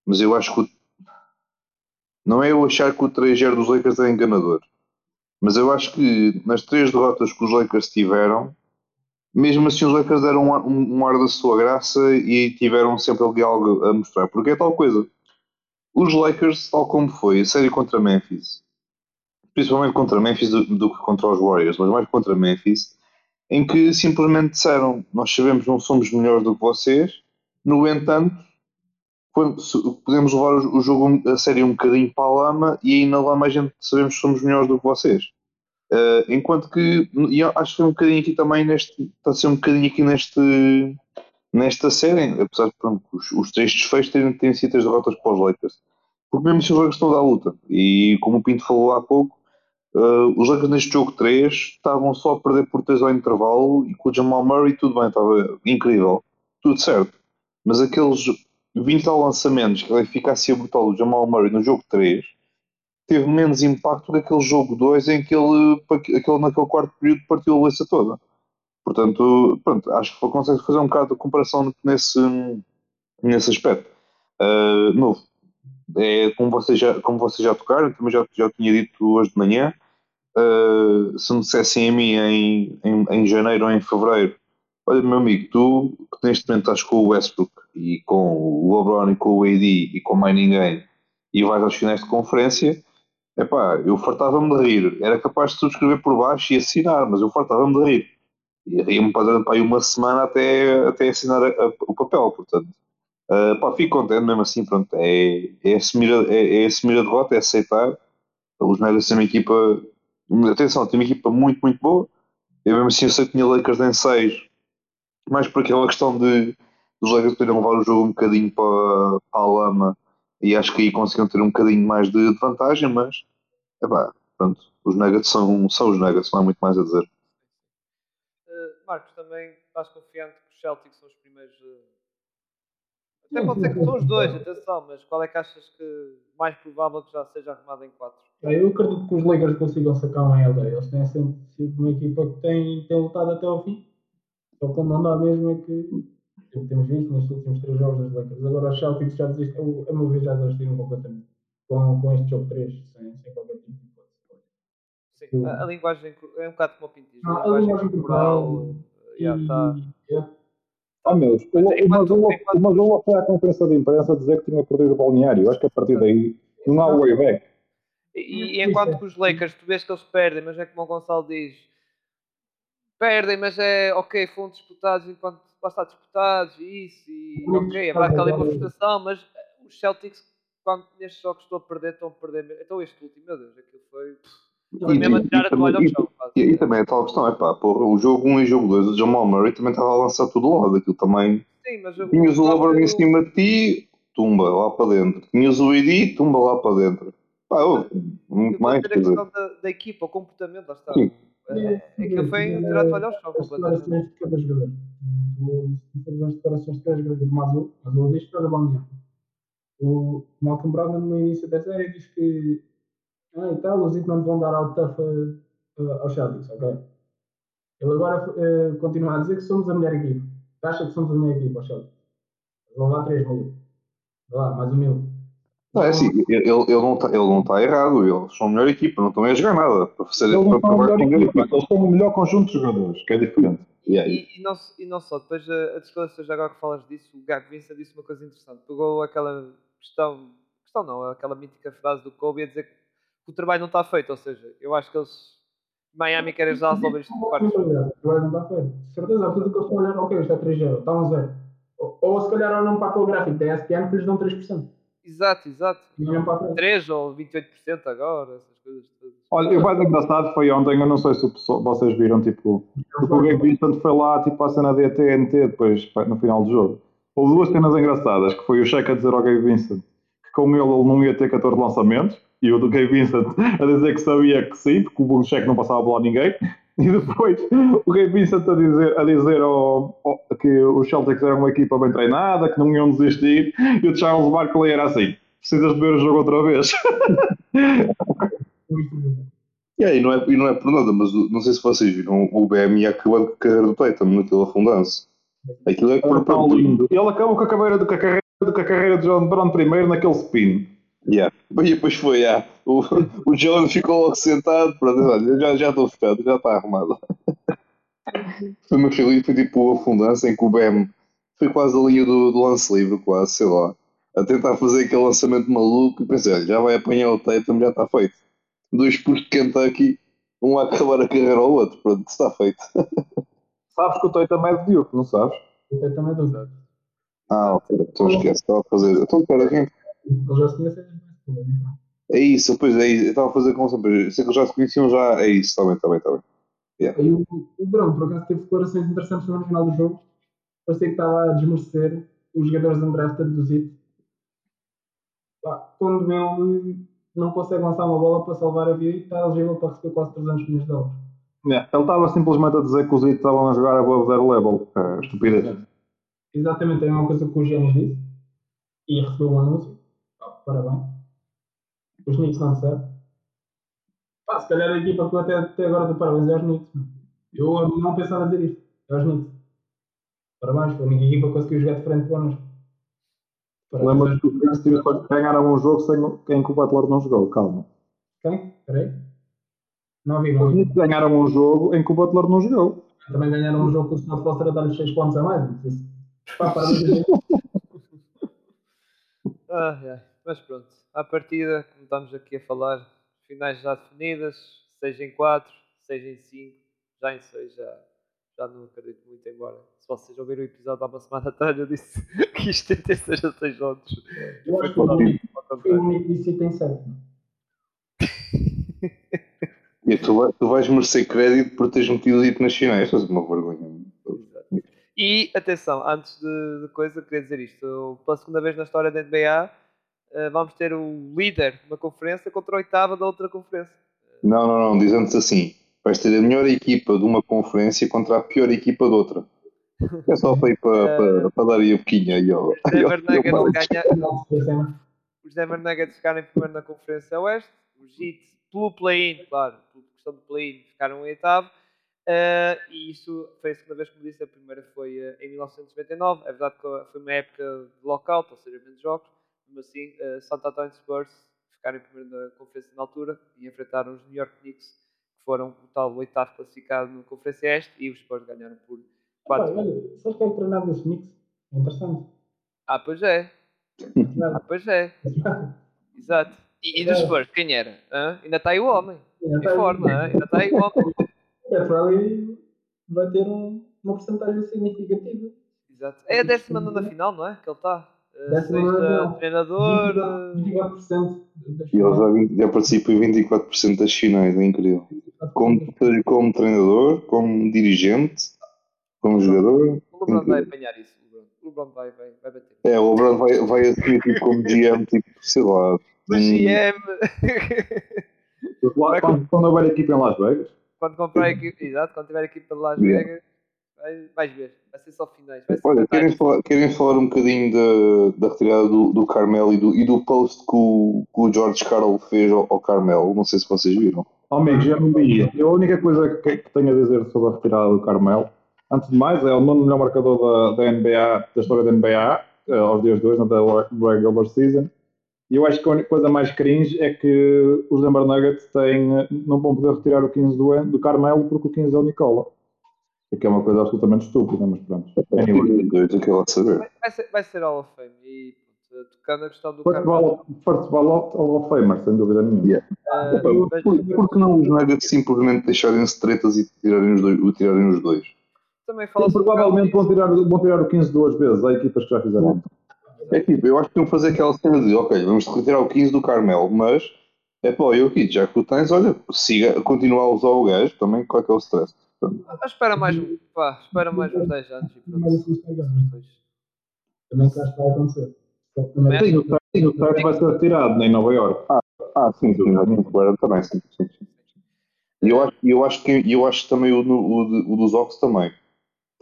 mas eu acho que o não é eu achar que o 3-0 dos Lakers é enganador. Mas eu acho que nas três derrotas que os Lakers tiveram, mesmo assim os Lakers deram um, um, ar da sua graça e tiveram sempre ali algo a mostrar. Porque é tal coisa. Os Lakers, tal como foi a série contra Memphis, principalmente contra Memphis do, do que contra os Warriors, mas mais contra Memphis, em que simplesmente disseram: Nós sabemos não somos melhores do que vocês, no entanto, quando, podemos levar o, o jogo a sério um bocadinho para a lama e aí na lama a gente sabemos que somos melhores do que vocês. Eh, enquanto que, e acho que foi um bocadinho aqui também neste, está a ser um bocadinho aqui neste, nesta série, apesar de pronto, os, os três desfechos terem, terem sido as derrotas para os Lakers. Porque mesmo se os Lakers estão a dar luta, e como o Pinto falou há pouco, eh, os Lakers neste jogo 3 estavam só a perder por 3 ao intervalo e com o Jamal Murray tudo bem, estava incrível, tudo certo. Mas aqueles 20 tal lançamentos, que a eficácia brutal do Jamal Murray no jogo 3 teve menos impacto do que aquele jogo 2 em que ele, aquele, naquele quarto período partiu a leça toda. Portanto, pronto, acho que consegue fazer um bocado de comparação nesse, nesse aspecto. Uh, novo, é, como, vocês já, como vocês já tocaram, também já, já tinha dito hoje de manhã, uh, se me dissessem a mim em, em, em janeiro ou em fevereiro, olha meu amigo, tu que neste momento estás com o Westbrook e com o LeBron e com o AD e com mais ninguém e vais aos finais de conferência, Epá, eu fartava-me de rir. Era capaz de subscrever por baixo e assinar, mas eu fartava-me de rir. E ria-me para, aí uma semana até, até assinar a, a, o papel, portanto. Uh, pá, fico contente mesmo assim, pronto. É, é, assumir, a, é, é assumir a derrota, é aceitar. Os Nuggets têm uma equipa. Atenção, tem uma equipa muito, muito boa. Eu mesmo assim eu sei que tinha Lakers em 6, mais por aquela questão de os Lakers poderem levar o jogo um bocadinho para, para a lama e acho que aí conseguiram ter um bocadinho mais de, vantagem, mas epá, pronto, os Nuggets são, são os Nuggets, não há muito mais a dizer. Uh, Marcos, também estás confiante que os Celtics são os primeiros. Uh... Até pode ser que são os dois, atenção, mas qual é que achas que mais provável que já seja arrumado em 4? Eu acredito que os Lakers consigam sacar uma LA. Eles têm sempre sido uma equipa que tem, tem lutado até ao fim. Só que não dá mesmo é que temos visto nestes últimos três jogos das Lakers. Agora os Celtics já desistem, a meu ver já desistiram completamente com, com este jogo 3, sem, sem qualquer tipo de Sim, Sim. A, a, linguagem é um bocado como o pintismo. Ah, a, linguagem corporal já está. Ah, meus, o Mazula foi à conferência de imprensa dizer que tinha perdido o balneário. Acho que a partir daí não há way back. E, e enquanto que os Lakers, tu vês que eles perdem, mas é como o Gonçalo diz, perdem, mas é ok, foram disputados enquanto lá está disputados e isso, e ok, é ali uma frustração, mas os Celtics, quando nestes jogos estão a perder, estão a perder. Então este último, meu Deus, aquilo foi. Foi mesmo a tirar a toalha ao chão. E, e, também a tal questão, é pá, porra, o jogo 1 e o jogo 2, o Jamal Murray também estava a lançar tudo lá, daquilo também. Sim, mas eu, Tinhas o LeBron em cima de ti, tumba lá para dentro. Tinhas o ED, tumba lá para dentro. Pá, oh, muito mais. A questão da, da, equipa, o comportamento, lá está. Sim. É, aquilo foi tirar a toalha ao chão completamente. de cada jogador. As declarações de cada jogador. O Mazul, Mazul diz para a O Malcolm Brogdon no início da série diz que ah, e tal, os não vão dar tough uh, aos Celtics, ok? Ele agora uh, continua a dizer que somos a melhor equipa. Acha que somos a melhor equipa aos Celtics? Vão lá 3 mil. Vai lá, mais um mil. Não, é assim, ele, ele não está tá errado, eles são a melhor equipa, não estão a jogar nada. Para fazer, eles para provar com equipa, eles são o melhor conjunto de jogadores, que é diferente. E, e, e, não, e não só, depois a, a disclosure, já agora que falas disso, o Gago Vincent disse uma coisa interessante. Pegou aquela questão, questão não, aquela mítica frase do Kobe a dizer que o trabalho não está feito, ou seja, eu acho que eles. Miami querem já resolver isto de parte. O trabalho não está feito. Certeza, tudo que eles estão a olhar, ok, isto é 3 está um 0. Ou, ou se calhar olham para aquele gráfico da ESPN que lhes dão 3%. Exato, exato. 3 ou 28% agora, essas coisas todas. Olha, o mais engraçado foi ontem, eu não sei se vocês viram, tipo, o Gabe Vincent foi lá, tipo, à cena da TNT, depois, no final do jogo. Houve duas cenas engraçadas, que foi o Cheque a dizer ao Gabe Vincent que com ele ele não ia ter 14 lançamentos, e o do Gabe Vincent a dizer que sabia que sim, porque o Cheque não passava a bola a ninguém. E depois o Gabe Vincent a dizer, a dizer ao, ao, que os Celtics eram uma equipa bem treinada, que não iam desistir, e o Charles Barkley era assim: precisas de ver o jogo outra vez. e aí, não é, e não é por nada, mas não sei se vocês viram o BMI acabando com a carreira do Tatum naquele afundanço. Aquilo é por, por, lindo. Ele acabou com a carreira, com a carreira, com a carreira de John Brown primeiro naquele spin. Yeah. E depois foi, yeah. o, o John ficou logo sentado, pronto, olha, já, já estou fechado, já está arrumado. foi uma feliz, foi tipo a fundança em que o BM foi quase a linha do, do lance livre, quase, sei lá, a tentar fazer aquele lançamento maluco e pensei, olha, já vai apanhar o Tatum, já está feito. Dois puros de Kentucky, um a acabar a carreira ao outro, pronto, está feito. sabes que o Tatum é de não sabes? O Tatum é de Ah, ok, então esquece, estava a fazer. Então, espera, quem? Eles já se conhecem É isso, pois é isso. Eu estava a fazer com sempre. Sei que eles já se conheciam, já é isso, também, também, também. Yeah. E o, o Bruno, por acaso, teve declarações interessantes no final do jogo. Parecia que estava a desmerecer os jogadores undrafted do Zito. Quando ele não consegue lançar uma bola para salvar a vida e está elegível para receber quase 300 milhões de dólares. Yeah. Ele estava simplesmente a dizer que os Zito estavam a jogar above their level. É, estupidez. Exatamente, é uma coisa que o Gênesis disse. E recebeu um anúncio parabéns. Os Knicks não disseram. Pá, se calhar a equipa que eu até, até agora dou parabéns é os Knicks. Eu não pensava dizer isto. É os Knicks. Parabéns, foi a única equipa que conseguiu jogar de frente connosco. Lembra-te que os Knicks ganharam um jogo sem quem o Butler não jogou, calma. Quem? Peraí. Não vi, não vi. Os Knicks ganharam um jogo em que o Butler não jogou. Também ganharam um jogo com o Scott Foster a dar-lhes 6 pontos a mais. Pá, parabéns. ah, é. Mas pronto, à partida, como estamos aqui a falar, finais já definidas, 6 em 4, 6 em 5, já em 6 já, já não acredito muito, embora se vocês ouviram o episódio há uma semana atrás eu disse que isto tem ter 6 a 6 jogos. Eu acho que o único disse tem 7. E tu, tu vais merecer crédito por teres metido dito nas finais, faz uma vergonha. E atenção, antes de, de, coisa, queria dizer isto: pela segunda vez na história da NBA, vamos ter o líder de uma conferência contra a oitava da outra conferência. Não, não, não, dizendo-se assim: vais ter a melhor equipa de uma conferência contra a pior equipa de outra. É só para ir para, para, para dar aí a boquinha aí Os Denver Nuggets ganham. Os Denver Nuggets ficarem primeiro na Conferência Oeste, os Heat pelo play-in, claro, por questão de play-in, ficaram em oitavo. Uh, e isso foi a segunda vez, como disse, a primeira foi uh, em 1999. É verdade que foi uma época de lockout, ou seja, menos jogos, mas assim, uh, Santa Antonio Spurs ficaram em primeiro na conferência na altura e enfrentaram os New York Knicks, que foram o tal oitavo classificado na Conferência Este, e os Spurs ganharam por 4 ah, Olha, sabes quem é treinado dos Knicks? É interessante. Ah, pois é. ah, pois é. Exato. E, e dos Spurs, quem era? Hã? Ainda está aí o homem. Ainda em tá forma, aí. ainda está aí o homem. É, Farley vai ter um, uma porcentagem significativa. Exato. É a décima na final, não é? Que ele está. Uh, treinador. 24%. E ele já, já participa em 24% das finais, é incrível. Como, como treinador, como dirigente, como jogador. O LeBron vai apanhar isso. O LeBron vai, vai, vai bater. É, o LeBron vai, vai assumir tipo, como GM, tipo, sei lá. O GM. quando, quando houver equipa em Las Vegas. Quando comprar a equipa, exato, quando tiver equipa de Las Vegas, vais, vais ver. Vai ser só finais. Ser Olha, querem falar, querem falar um bocadinho da, da retirada do, do Carmelo e do, e do post que o, que o George Carl fez ao, ao Carmelo? Não sei se vocês viram. Oh, amigos, já não vi. Eu a única coisa que, que tenho a dizer sobre a retirada do Carmelo, antes de mais, é o nono melhor marcador da, da NBA, da história da NBA, eh, aos dias de hoje, na regular season. E eu acho que a única coisa mais cringe é que os Denver Nuggets têm, não vão poder retirar o 15 do, do Carmelo porque o 15 é o Nicola. O que é uma coisa absolutamente estúpida, mas pronto. Anyway. Que saber. Vai, ser, vai ser Hall of Fame e tocando a questão do First Carmelo. First Ball Hall of Famer, sem dúvida nenhuma. Yeah. Uh, por, por, porque não os Nuggets simplesmente deixarem-se tretas e tirarem os dois? Tirarem os dois? Também fala provavelmente vão tirar, vão tirar o 15 duas vezes, há equipas que já fizeram. É tipo, eu acho que iam fazer aquela cena de, ok, vamos retirar o 15 do Carmel, mas é pá, eu aqui, já que tu tens, olha, siga, continua a usar o gajo, também qual é que é o stress? Ah, espera mais, pá, espera mais uns 10 anos e pronto. Também acho que vai acontecer. Sim, o Tite vai ser retirado em Nova York. Ah, ah sim, sim, agora também, sim, sim, sim. E eu acho, eu acho que eu acho também o, o, o dos Ox também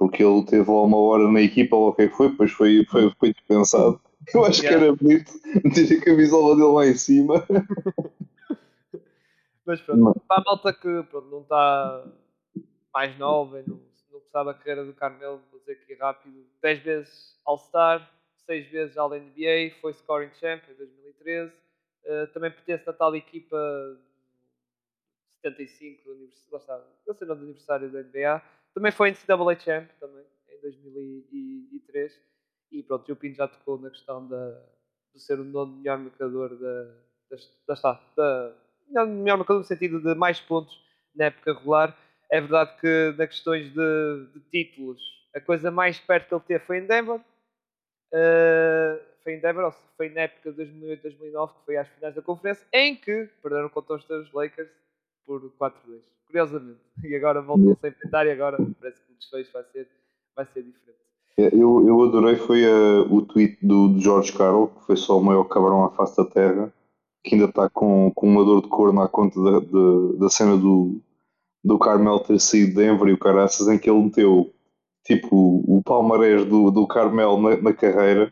porque ele teve lá uma hora na equipa, ou o que foi, depois foi, foi, foi dispensado. Eu acho yeah. que era bonito meter a camisola dele lá em cima. Mas pronto, para a malta que pronto, não está mais nova não, não sabe a carreira do Carmelo, vou dizer aqui rápido: 10 vezes All-Star, 6 vezes All-NBA, foi Scoring Champ em 2013. Uh, também pertence a tal equipa 75 do aniversário, do aniversário da NBA também foi NCAA Champ, também, em 2003. E pronto, o Pinto já tocou na questão da, de ser o nono melhor marcador da, da, da, da, melhor marcador no sentido de mais pontos na época regular. É verdade que na questões de, de títulos, a coisa mais perto que ele teve foi em Denver. Uh, foi em Denver, ou foi na época de 2008-2009, que foi às finais da conferência, em que perderam contra os Lakers por 4-2 curiosamente. E agora voltam-se a enfrentar e agora parece que o desfecho vai ser, vai ser diferente. Eu, eu adorei foi uh, o tweet do, do George Carl, que foi só o maior cabrão à face da terra, que ainda está com, com uma dor de cor na conta da, da, da cena do, do Carmel ter de Denver e o caraças, em que ele meteu tipo o palmarés do, do Carmel na, na carreira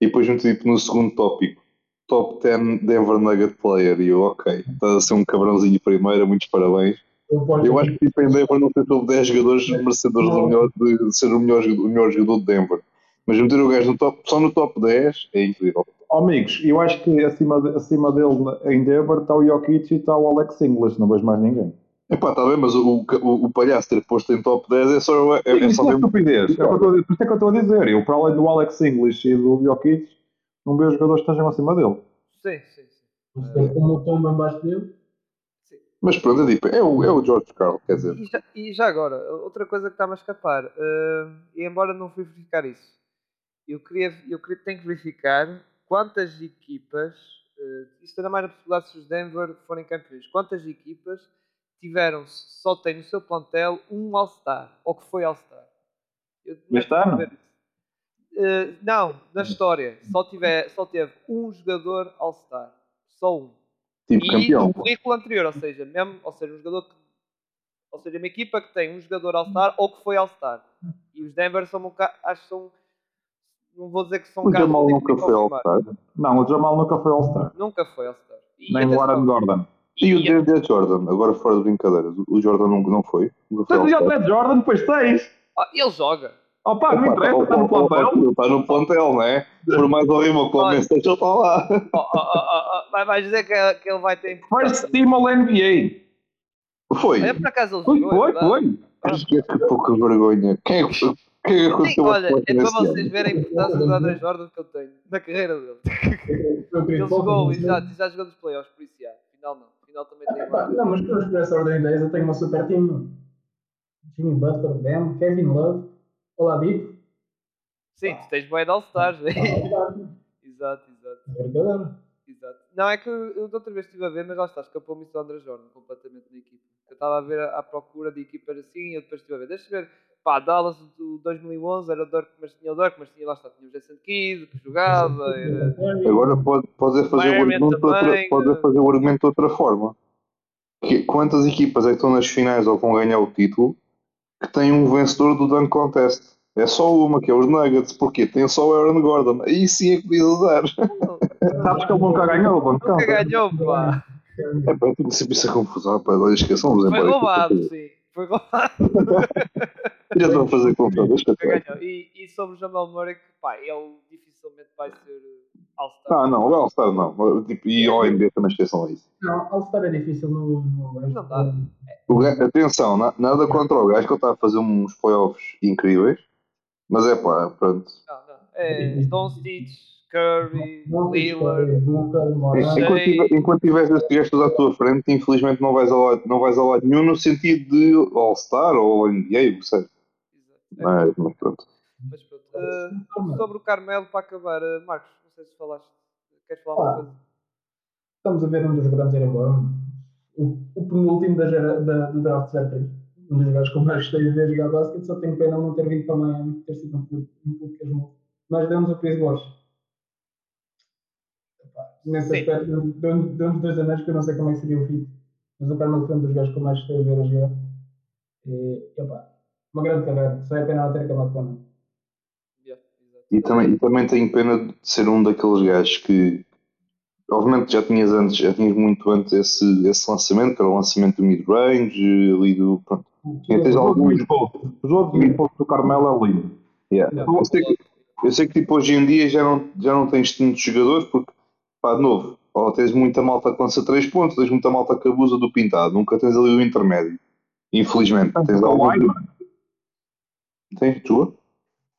e depois um tipo no segundo tópico top 10 Denver Nugget Player e eu, ok, estás a ser um cabrãozinho primeiro, muitos parabéns eu acho que tipo, em Denver não tem top 10 jogadores merecedores do melhor, de ser o melhor, o melhor jogador de Denver. Mas meter o gajo no top, só no top 10 é incrível. Oh, amigos, eu acho que acima, acima dele em Denver está o Jokic e está o Alex English, não vejo mais ninguém. Epá, está bem, mas o, o, o palhaço ter posto em top 10 é só. É, Sim, é só é estupidez. É por isso é que eu estou a dizer. Eu, para além do Alex English e do Jokic, não vejo jogadores que estejam acima dele. Sim, sim, sim. Mas tem como o Tom abaixo dele. Mas pronto, é, tipo, é, o, é o George Carl, quer dizer. E já, e já agora, outra coisa que está-me a escapar, uh, e embora não fui verificar isso, eu queria, eu queria, tenho que verificar quantas equipas, uh, isto ainda mais na possibilidade se os Denver forem campeões, quantas equipas tiveram, só têm no seu plantel um All-Star, ou que foi All-Star. Este ano? Uh, não, na história, só, tiver, só teve um jogador All-Star, só um. Tipo e campeão. no currículo anterior, ou seja, mesmo, ou seja, um jogador que, ou seja, uma equipa que tem um jogador All-Star ou que foi All-Star. E os Denver são um acho que são não vou dizer que são o Jamal nunca foi All-Star. Não, o Jamal nunca foi All-Star. Nunca foi All-Star. Nem o Aaron Gordon. E, e o Deandre Jordan, agora fora de brincadeiras, o Jordan não, não foi? Nunca foi Tens o Deandre Jordan, depois tens. Ah, ele joga. Opa, não interessa, está no plantel. Ele está no plantel, não é? Por mais horrível que o homem esteja, ele está lá. Oh, oh, oh, vai dizer que, que ele vai ter First team all NBA. Foi. É por acaso ele foi, jogou, Foi, é foi. Acho que é que pouca vergonha. Quem é que... Quem é que olha, é para vocês verem a importância do André Jordan que eu tenho na carreira dele. ele jogou, exato, já jogou nos playoffs, por isso já. Final não. Final também tem Não, mas por essa ordem de ideias eu tenho uma super team. Jimmy Butler, Bam, Kevin Love, Oladipo. Sim, tu tens boé de All-Stars. exato, exato. Brincadeira. Exato. Não, é que eu da outra vez estive a ver, mas lá está, escapou-me isso do André Jordan completamente na equipa. Eu estava a ver à procura de equipas assim e eu depois estive a ver. Deixa ver, pá, Dallas do 2011 era o Dirk, mas tinha o Dirk, mas tinha lá está, tinha o Jason Kidd que jogava. Era... Agora pode, pode fazer o argumento de outra, pode fazer o argumento de outra forma. Que, quantas equipas é que estão nas finais ou vão ganhar o título que têm um vencedor do Dunk Contest? É só uma, que é os Nuggets. Porquê? Tem só o Aaron Gordon. Aí sim é que podia usar. Sabes que ele nunca ganhou, Nunca ganhou, pá. É pá, eu tenho sempre essa confusão, pá. Olha, esqueçam Foi roubado, sim. Foi roubado. Já estão a fazer deixa E, e sobre o Jamal Murray, que pá, ele dificilmente vai ser All-Star. Ah, não, o All-Star não. Tipo, e o OMB também esqueçam isso. Não, All-Star é difícil no. no não dá. O gajo, atenção, nada contra o gajo que ele está a fazer uns playoffs incríveis. Mas é pá, pronto. Não, não. É Doncic, Curry, Lillard. Enquanto, enquanto tiveres esses gestos à tua frente, infelizmente não vais ao lado, não vais ao lado nenhum no sentido de All-Star ou NBA, ou seja. Mas, mas pronto. Mas pronto. Uh, sobre o Carmelo, para acabar, uh, Marcos, não sei se falaste. Queres falar uma coisa? Estamos a ver um dos grandes ir embora. O, o penúltimo da, da, do draft 03 um dos gajos que eu mais gostei de ver jogar basquete, só tenho pena não ter vindo para Miami, ter sido um puto, um que as Mas deu-nos o Chris Bosh. Nesse Sim. aspecto, deu-nos dois anéis que eu não sei como é que seria o fit. Mas o Carmelo foi um dos gajos que eu mais gostei de ver a jogar. E, opa, uma grande carreira, só é pena não ter acabado com yeah, e também, e também tenho pena de ser um daqueles gajos que obviamente já tinhas antes, já tinhas muito antes esse, esse lançamento, que era o lançamento do mid-range, ali do. Pronto, tens alguns. O jogo de mid-post do Carmelo é lindo. Yeah. Eu, sei que, eu sei que tipo, hoje em dia já não, já não tens tantos jogadores, porque, pá, de novo, ou tens muita malta que lança 3 pontos, tens muita malta que abusa do pintado, nunca tens ali o intermédio. Infelizmente. Tens, tens o Kawhi, Tens tu?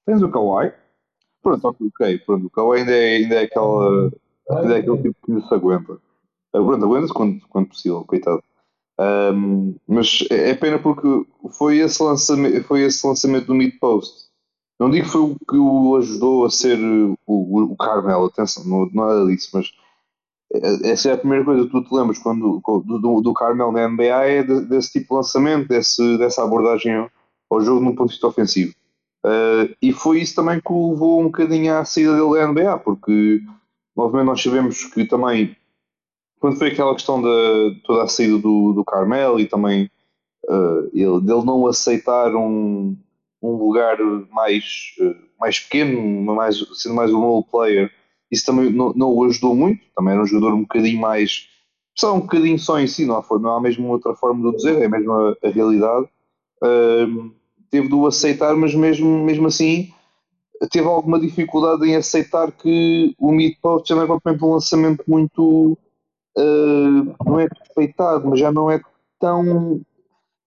Tens o Kawhi. Pronto, ok, pronto. O Kawhi ainda é, ainda é aquela. Ainda é aquele tipo que se aguenta. Pronto, aguenta-se quando, quando possível, coitado. Um, mas é, é pena porque foi esse lançamento, foi esse lançamento do mid post. Não digo que foi o que o ajudou a ser o, o, o Carmel, atenção, não, nada disso, mas é, essa é a primeira coisa que tu te lembras quando, do, do, do Carmel na NBA é de, desse tipo de lançamento, desse, dessa abordagem ao jogo num ponto de vista ofensivo. Uh, e foi isso também que o levou um bocadinho à saída dele da NBA, porque obviamente nós sabemos que também quando foi aquela questão de toda a saída do, do Carmel e também uh, ele, dele não aceitar um, um lugar mais, uh, mais pequeno, mais, sendo mais um role player, isso também não, não o ajudou muito. Também era um jogador um bocadinho mais. Só um bocadinho só em si, não há, não há mesmo outra forma de dizer, é mesmo a, a realidade. Uh, teve de o aceitar, mas mesmo, mesmo assim teve alguma dificuldade em aceitar que o já não é propriamente um lançamento muito uh, não é respeitado, mas já não é tão,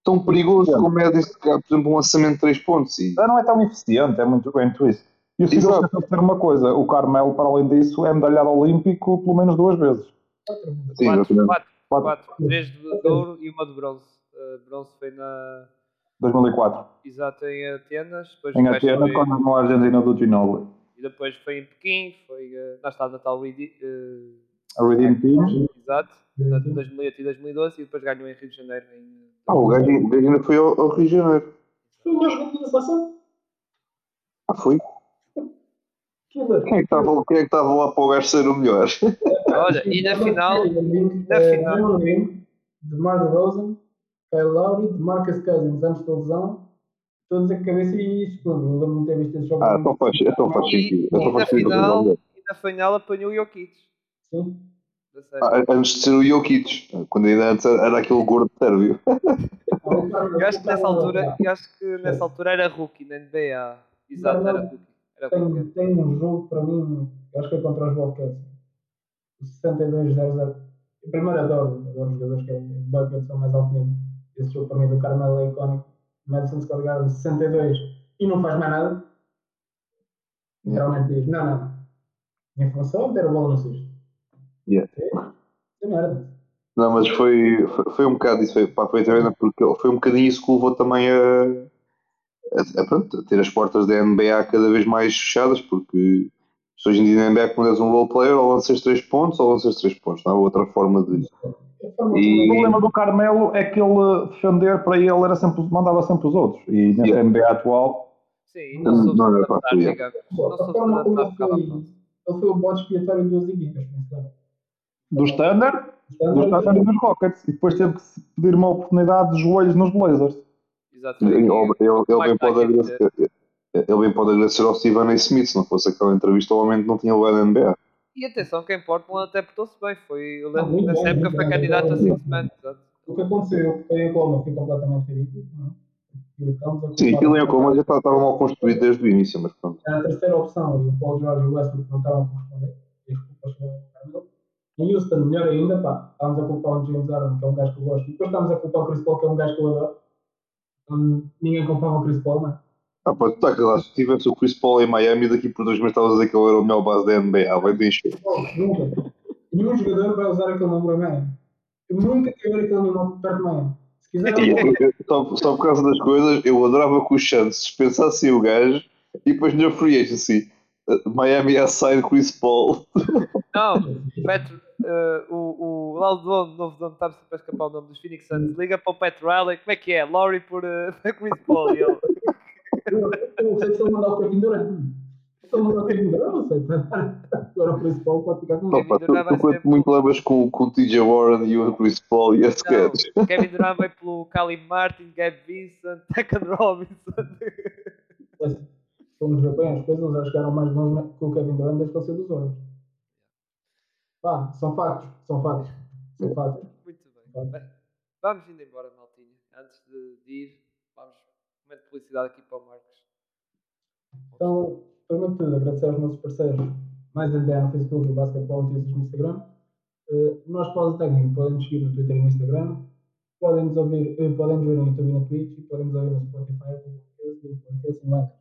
tão perigoso é. como é, desse, por exemplo, um lançamento de 3 pontos. E... Já não é tão eficiente, é muito bem isso. E o Ciro esqueceu de uma coisa: o Carmelo, para além disso, é medalhado olímpico pelo menos duas vezes. Sim, quatro, quatro, Quatro. Três de ouro e uma de bronze. Uh, bronze foi na. 2004. Exato, em Atenas. Depois em Atenas, foi... quando no Argentina do Ginobili. E depois foi em Pequim, foi uh, na estado natal Redeem. Uh, a Redeem Team. Exato, em 2008 e 2012 e depois ganhou em Rio de Janeiro. Em... Ah, o ganho ainda foi ao, ao, Rio de Janeiro. Foi o melhor jogador da seleção? Ah, foi? Quem é que estava, é que lá para o gajo ser o melhor? Olha, e na final. Na final. De Mar de Rosen, Kyle Lowry, Marcus Cousins antes da lesão, todos a cabeça e explodiu. Eu lembro-me de ter visto esse jogo. Ah, então faz, então faz sentido. E, na final, e na final apanhou o Jokic. Sim. Ah, antes de ser o Jokic, quando ainda antes era aquele gordo sérvio. eu acho que nessa altura, eu acho que nessa altura era rookie na NBA. Exato, era rookie. Tem, tem um jogo para mim, acho que é contra os Bobcats. 62-0-0. Primeiro adoro, adoro os jogadores que é Buckets são mais alto nível. Esse jogo para mim do Carmelo é icónico. Madison Square Garden 62 e não faz mais nada. Literalmente diz, não, não. Minha função é ter a bola no cesto. Yeah. É merda. Não, mas foi, foi, foi um bocado isso, foi, pá, foi, porque foi um bocadinho isso que levou também a, a, a, pronto, a ter as portas da NBA cada vez mais fechadas, porque hoje em dia na NBA quando és um role player ou lanças 3 pontos ou lanças 3 pontos, não há outra forma de. E... O problema do Carmelo é que ele defender para ele era sempre, mandava sempre os outros. E na yeah. NBA atual. Sim, não, não, não é sou forma como ele foi, ele foi o bode expiatório de duas equipas, do Standard, do Standard e dos Rockets. E depois teve que pedir uma oportunidade de joelhos nos Blazers. Exatamente. Ele, ele, ele, bem pode agradecer, ele bem pode agradecer ao Stephen A. Smith, se não fosse aquela entrevista, o homem não tinha levado a NBA. E atenção, quem Portland até portou-se bem. Foi, eu lembro que nessa época foi candidato a Six Man. O que aconteceu em Oklahoma foi completamente ridículo. É? Sim, aquilo em Oklahoma já estava mal construído desde o início, mas pronto. Era a terceira opção e o Paul George e o Westbrook não estavam a corresponder. E as culpas Em Houston, melhor ainda, pá, estávamos a culpar o James Harden, que é um gajo que eu gosto, e depois estávamos a culpar o Chris Paul, que é um gajo que eu adoro. Hum, ninguém culpava o Chris Paul, não é? Ah, pá, tu está claro, se tivesse o Chris Paul em Miami, daqui por dois meses estavas a dizer que ele era o melhor base da NBA, vai te encher. Nunca. Nenhum jogador vai usar aquele número em Miami. Eu nunca quero ver aquele número perto de Miami. Se quiser. só, só por causa das coisas, eu adorava que o Chance dispensasse o gajo e depois no free agency. Miami a sair Chris Paul. Não, Petro, uh, o, o lá o dono, novo dono, está sempre a escapar o nome dos Phoenix Suns. Liga para o Pat Riley, como é que é? Laurie por uh, Chris Paul. E ele, eu não sei se ele mandar o Kevin Durant. Se ele mandar o Kevin Durant, não sei. Agora o Chris Paul pode ficar com ele. Tu, tu quanto muito levas com, com o TJ Warren e o Chris Paul e esse sketch. Kevin Durant vai pelo Cali Martin, Gabe Vincent, Tekken Robinson. Vamos ver bem as coisas, já chegaram mais longe que o Kevin Durant desde que ele saiu dos Hornets. Pá, são factos, são factos. São factos. Muito bem. Vamos indo embora, Maltinha. Antes de, ir, momento de publicidade aqui para o Marcos. Então, primeiro de tudo, agradecer aos nossos parceiros, mais NBA no Facebook e Basketball Notícias no Instagram. Uh, nós, Pausa Técnica, podem nos seguir no Twitter e no Instagram. Podem nos ouvir, uh, podem nos ver no YouTube e no Twitch e podem nos ouvir no Spotify, no podcast e no Anchor.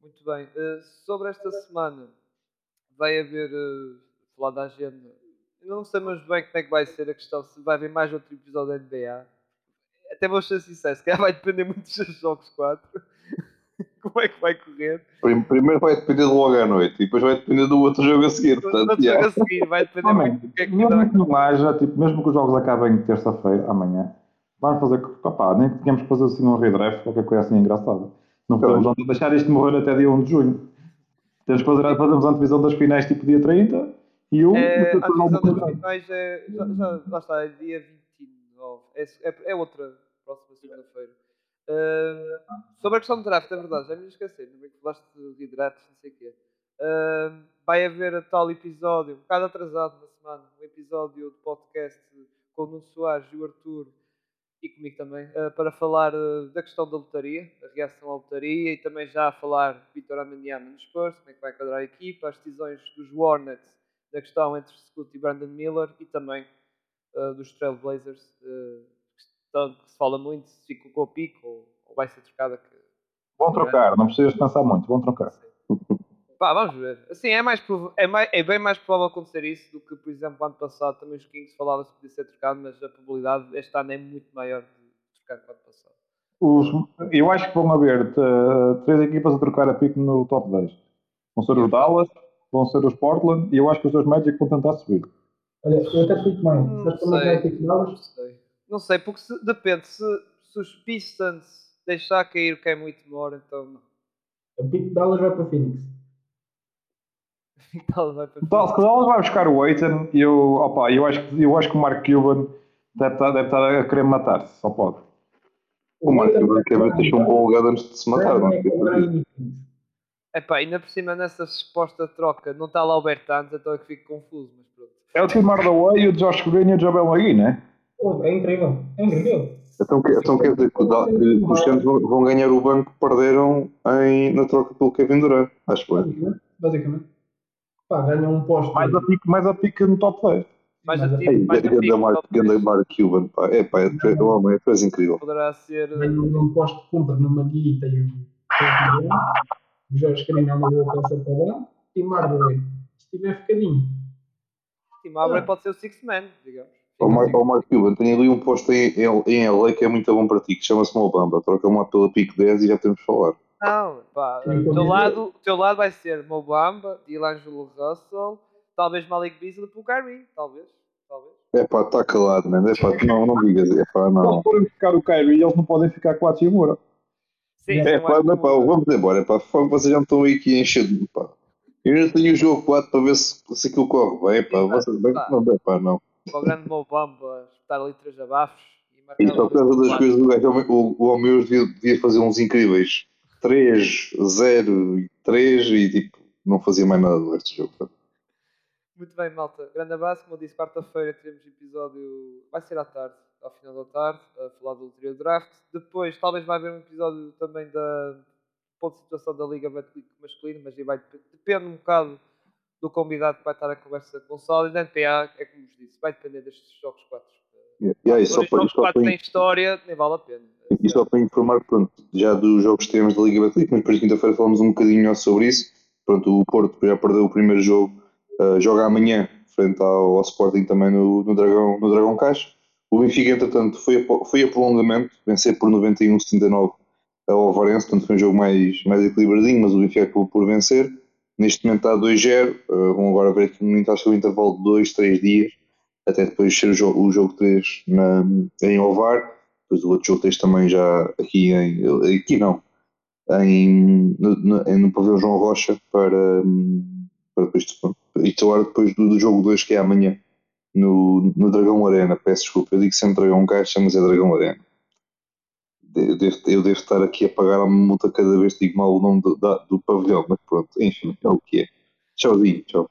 Muito bem. Uh, sobre esta semana, vai haver, uh, falar da agenda, eu não sabemos bem como é que vai ser a questão, se vai haver mais outro episódio da NBA até vou ser sincero, se calhar vai depender muito dos jogos 4. Como é que vai correr? Primeiro vai depender do logo à noite e depois vai depender do outro jogo a seguir. Portanto, outro jogo a seguir, vai depender ah, muito do que é que Mesmo que não haja, tipo, mesmo que os jogos acabem terça-feira, amanhã, vamos fazer, opá, nem que tenhamos que fazer assim um redraft, qualquer coisa assim engraçada. Não podemos então, deixar isto morrer até dia 1 de junho. Temos que fazer, fazemos a antevisão das finais tipo dia 30 e o. É, a antevisão das finais é. Já, já, lá está, é dia 29. É, é, é outra próxima segunda-feira. Uh, sobre a questão do draft, é verdade, já me esqueci, não é que falaste de hidratos, não sei o quê. Uh, vai haver a tal episódio, um bocado atrasado na semana, um episódio de podcast com o Nuno Soares e o Arthur e comigo também, uh, para falar uh, da questão da lotaria, a reação à lotaria e também já a falar Vitor Amaniama nos Spurs, como é que vai quadrar a equipa, as decisões dos Warnets da questão entre Scoot e Brandon Miller e também uh, dos Trailblazers tanto que se fala muito se fica com o pico ou, ou vai ser trocada. Que... Vão trocar, não precisas pensar muito, vão trocar. Pá, vamos ver. Assim, é, mais é, mais, é bem mais provável acontecer isso do que, por exemplo, ano passado também os Kings falava-se que podia ser trocado, mas a probabilidade este ano é muito maior de trocar que o ano passado. Os, eu acho que vão haver uh, três equipas a trocar a pique no top 10. Vão ser os Dallas, vão ser os Portland e eu acho que os dois Magic vão tentar subir. Olha, eu até fico mais. Não sei. Não sei. Não sei, porque se, depende. Se, se os Pistons deixar cair o que é muito Whitmore, então. A de Dallas vai para Phoenix. Dallas vai para Phoenix. Dallas vai buscar o Aiton e eu, opa, eu, acho, eu acho que o Mark Cuban deve estar, deve estar a querer matar-se, só pode. O Mark Cuban quer deixar um bom lugar antes de se matar, não é? Epá, ainda por cima nessa suposta troca não está lá o Bertans, então é que fico confuso, mas pronto. É o Tim Hardaway, o Josh Green e o Jabel Magui, não é? é incrível, é incrível. Então, então quer dizer que, os Santos vão ganhar o banco que perderam em, na troca pelo Kevin Durant, acho que Basicamente. basicamente. Pá, ganham um posto. Mais a pique, mais a pique no top 10. Mais a pique, mais a pique. Ganda Mark Cuban, pá. É pá, é, é, homem, é incrível. Poderá ser... Ganham um posto de compra no Magui e o Jorge Carino é uma boa peça para lá. E Marbury, se estiver ficadinho. E Marbury ah. pode ser o Six Man, digamos. O Mark, o Mark Cuban, tenho ali um posto em, em, em LA que é muito bom para ti, que chama-se Mobamba. Troca uma pela Pico 10 e já temos de falar. Não, pá, o teu, lado, o teu lado vai ser Mobamba, D'Angelo Russell, talvez Malik Beasley para o Kyrie, talvez. talvez. É pá, está calado, mano. É pá, não, não digas, é pá, não. Se forem ficar o Kyrie, eles não podem ficar com a Timura. Sim, é, pá, não, pá, vamos embora, pá, vocês já estão aí aqui enchendo, pá. Eu ainda tenho o jogo 4 para ver se, se aquilo corre bem, pá. Vocês bem, não, bem, pá, não. Para o grande Mobamba estar ali três abafos. E só por causa das coisas do gajo, o, o Almeus devia, devia fazer uns incríveis 3, 0 e 3 e tipo, não fazia mais nada do resto do jogo. Pá. Muito bem, malta. Grande abraço. Como eu disse, quarta-feira teremos episódio. Vai ser à tarde ao final da tarde, a falar do ulterior draft. Depois, talvez vai haver um episódio também da ponto de situação da Liga Betclic masculino, mas vai, depende um bocado do convidado que vai estar a conversa com o Sol. E da NPA, é como vos disse, vai depender destes jogos 4. Yeah, yeah, e só jogos 4 têm história, nem vale a pena. E só para informar, pronto, já dos jogos que temos da Liga Betclic, mas depois quinta-feira falamos um bocadinho sobre isso. Pronto, o Porto já perdeu o primeiro jogo, uh, joga amanhã frente ao, ao Sporting também no, no, Dragão, no Dragão Caixa. O Benfica, entretanto, foi a, foi a prolongamento, vencer por 91-79 ao Alvarense, portanto foi um jogo mais, mais equilibradinho, mas o Benfica acabou por vencer. Neste momento está 2-0, uh, eh, vão agora ver aqui no acho que o intervalo de 2, 3 dias, até depois ser o jogo, o jogo 3 na, em Ovar, depois o outro jogo 3 também já aqui em, aqui não, em, no, no, no pavilhão João Rocha para, para depois, e depois do, do jogo 2 que é amanhã no, no Dragão Arena, peço desculpa, eu digo sempre Dragão Caixa, mas é Dragão Arena. Eu devo, eu devo estar aqui a pagar uma multa cada vez que digo mal o nome do, da, do pavilhão, mas pronto, enfim, é o que é. Tchauzinho, tchau.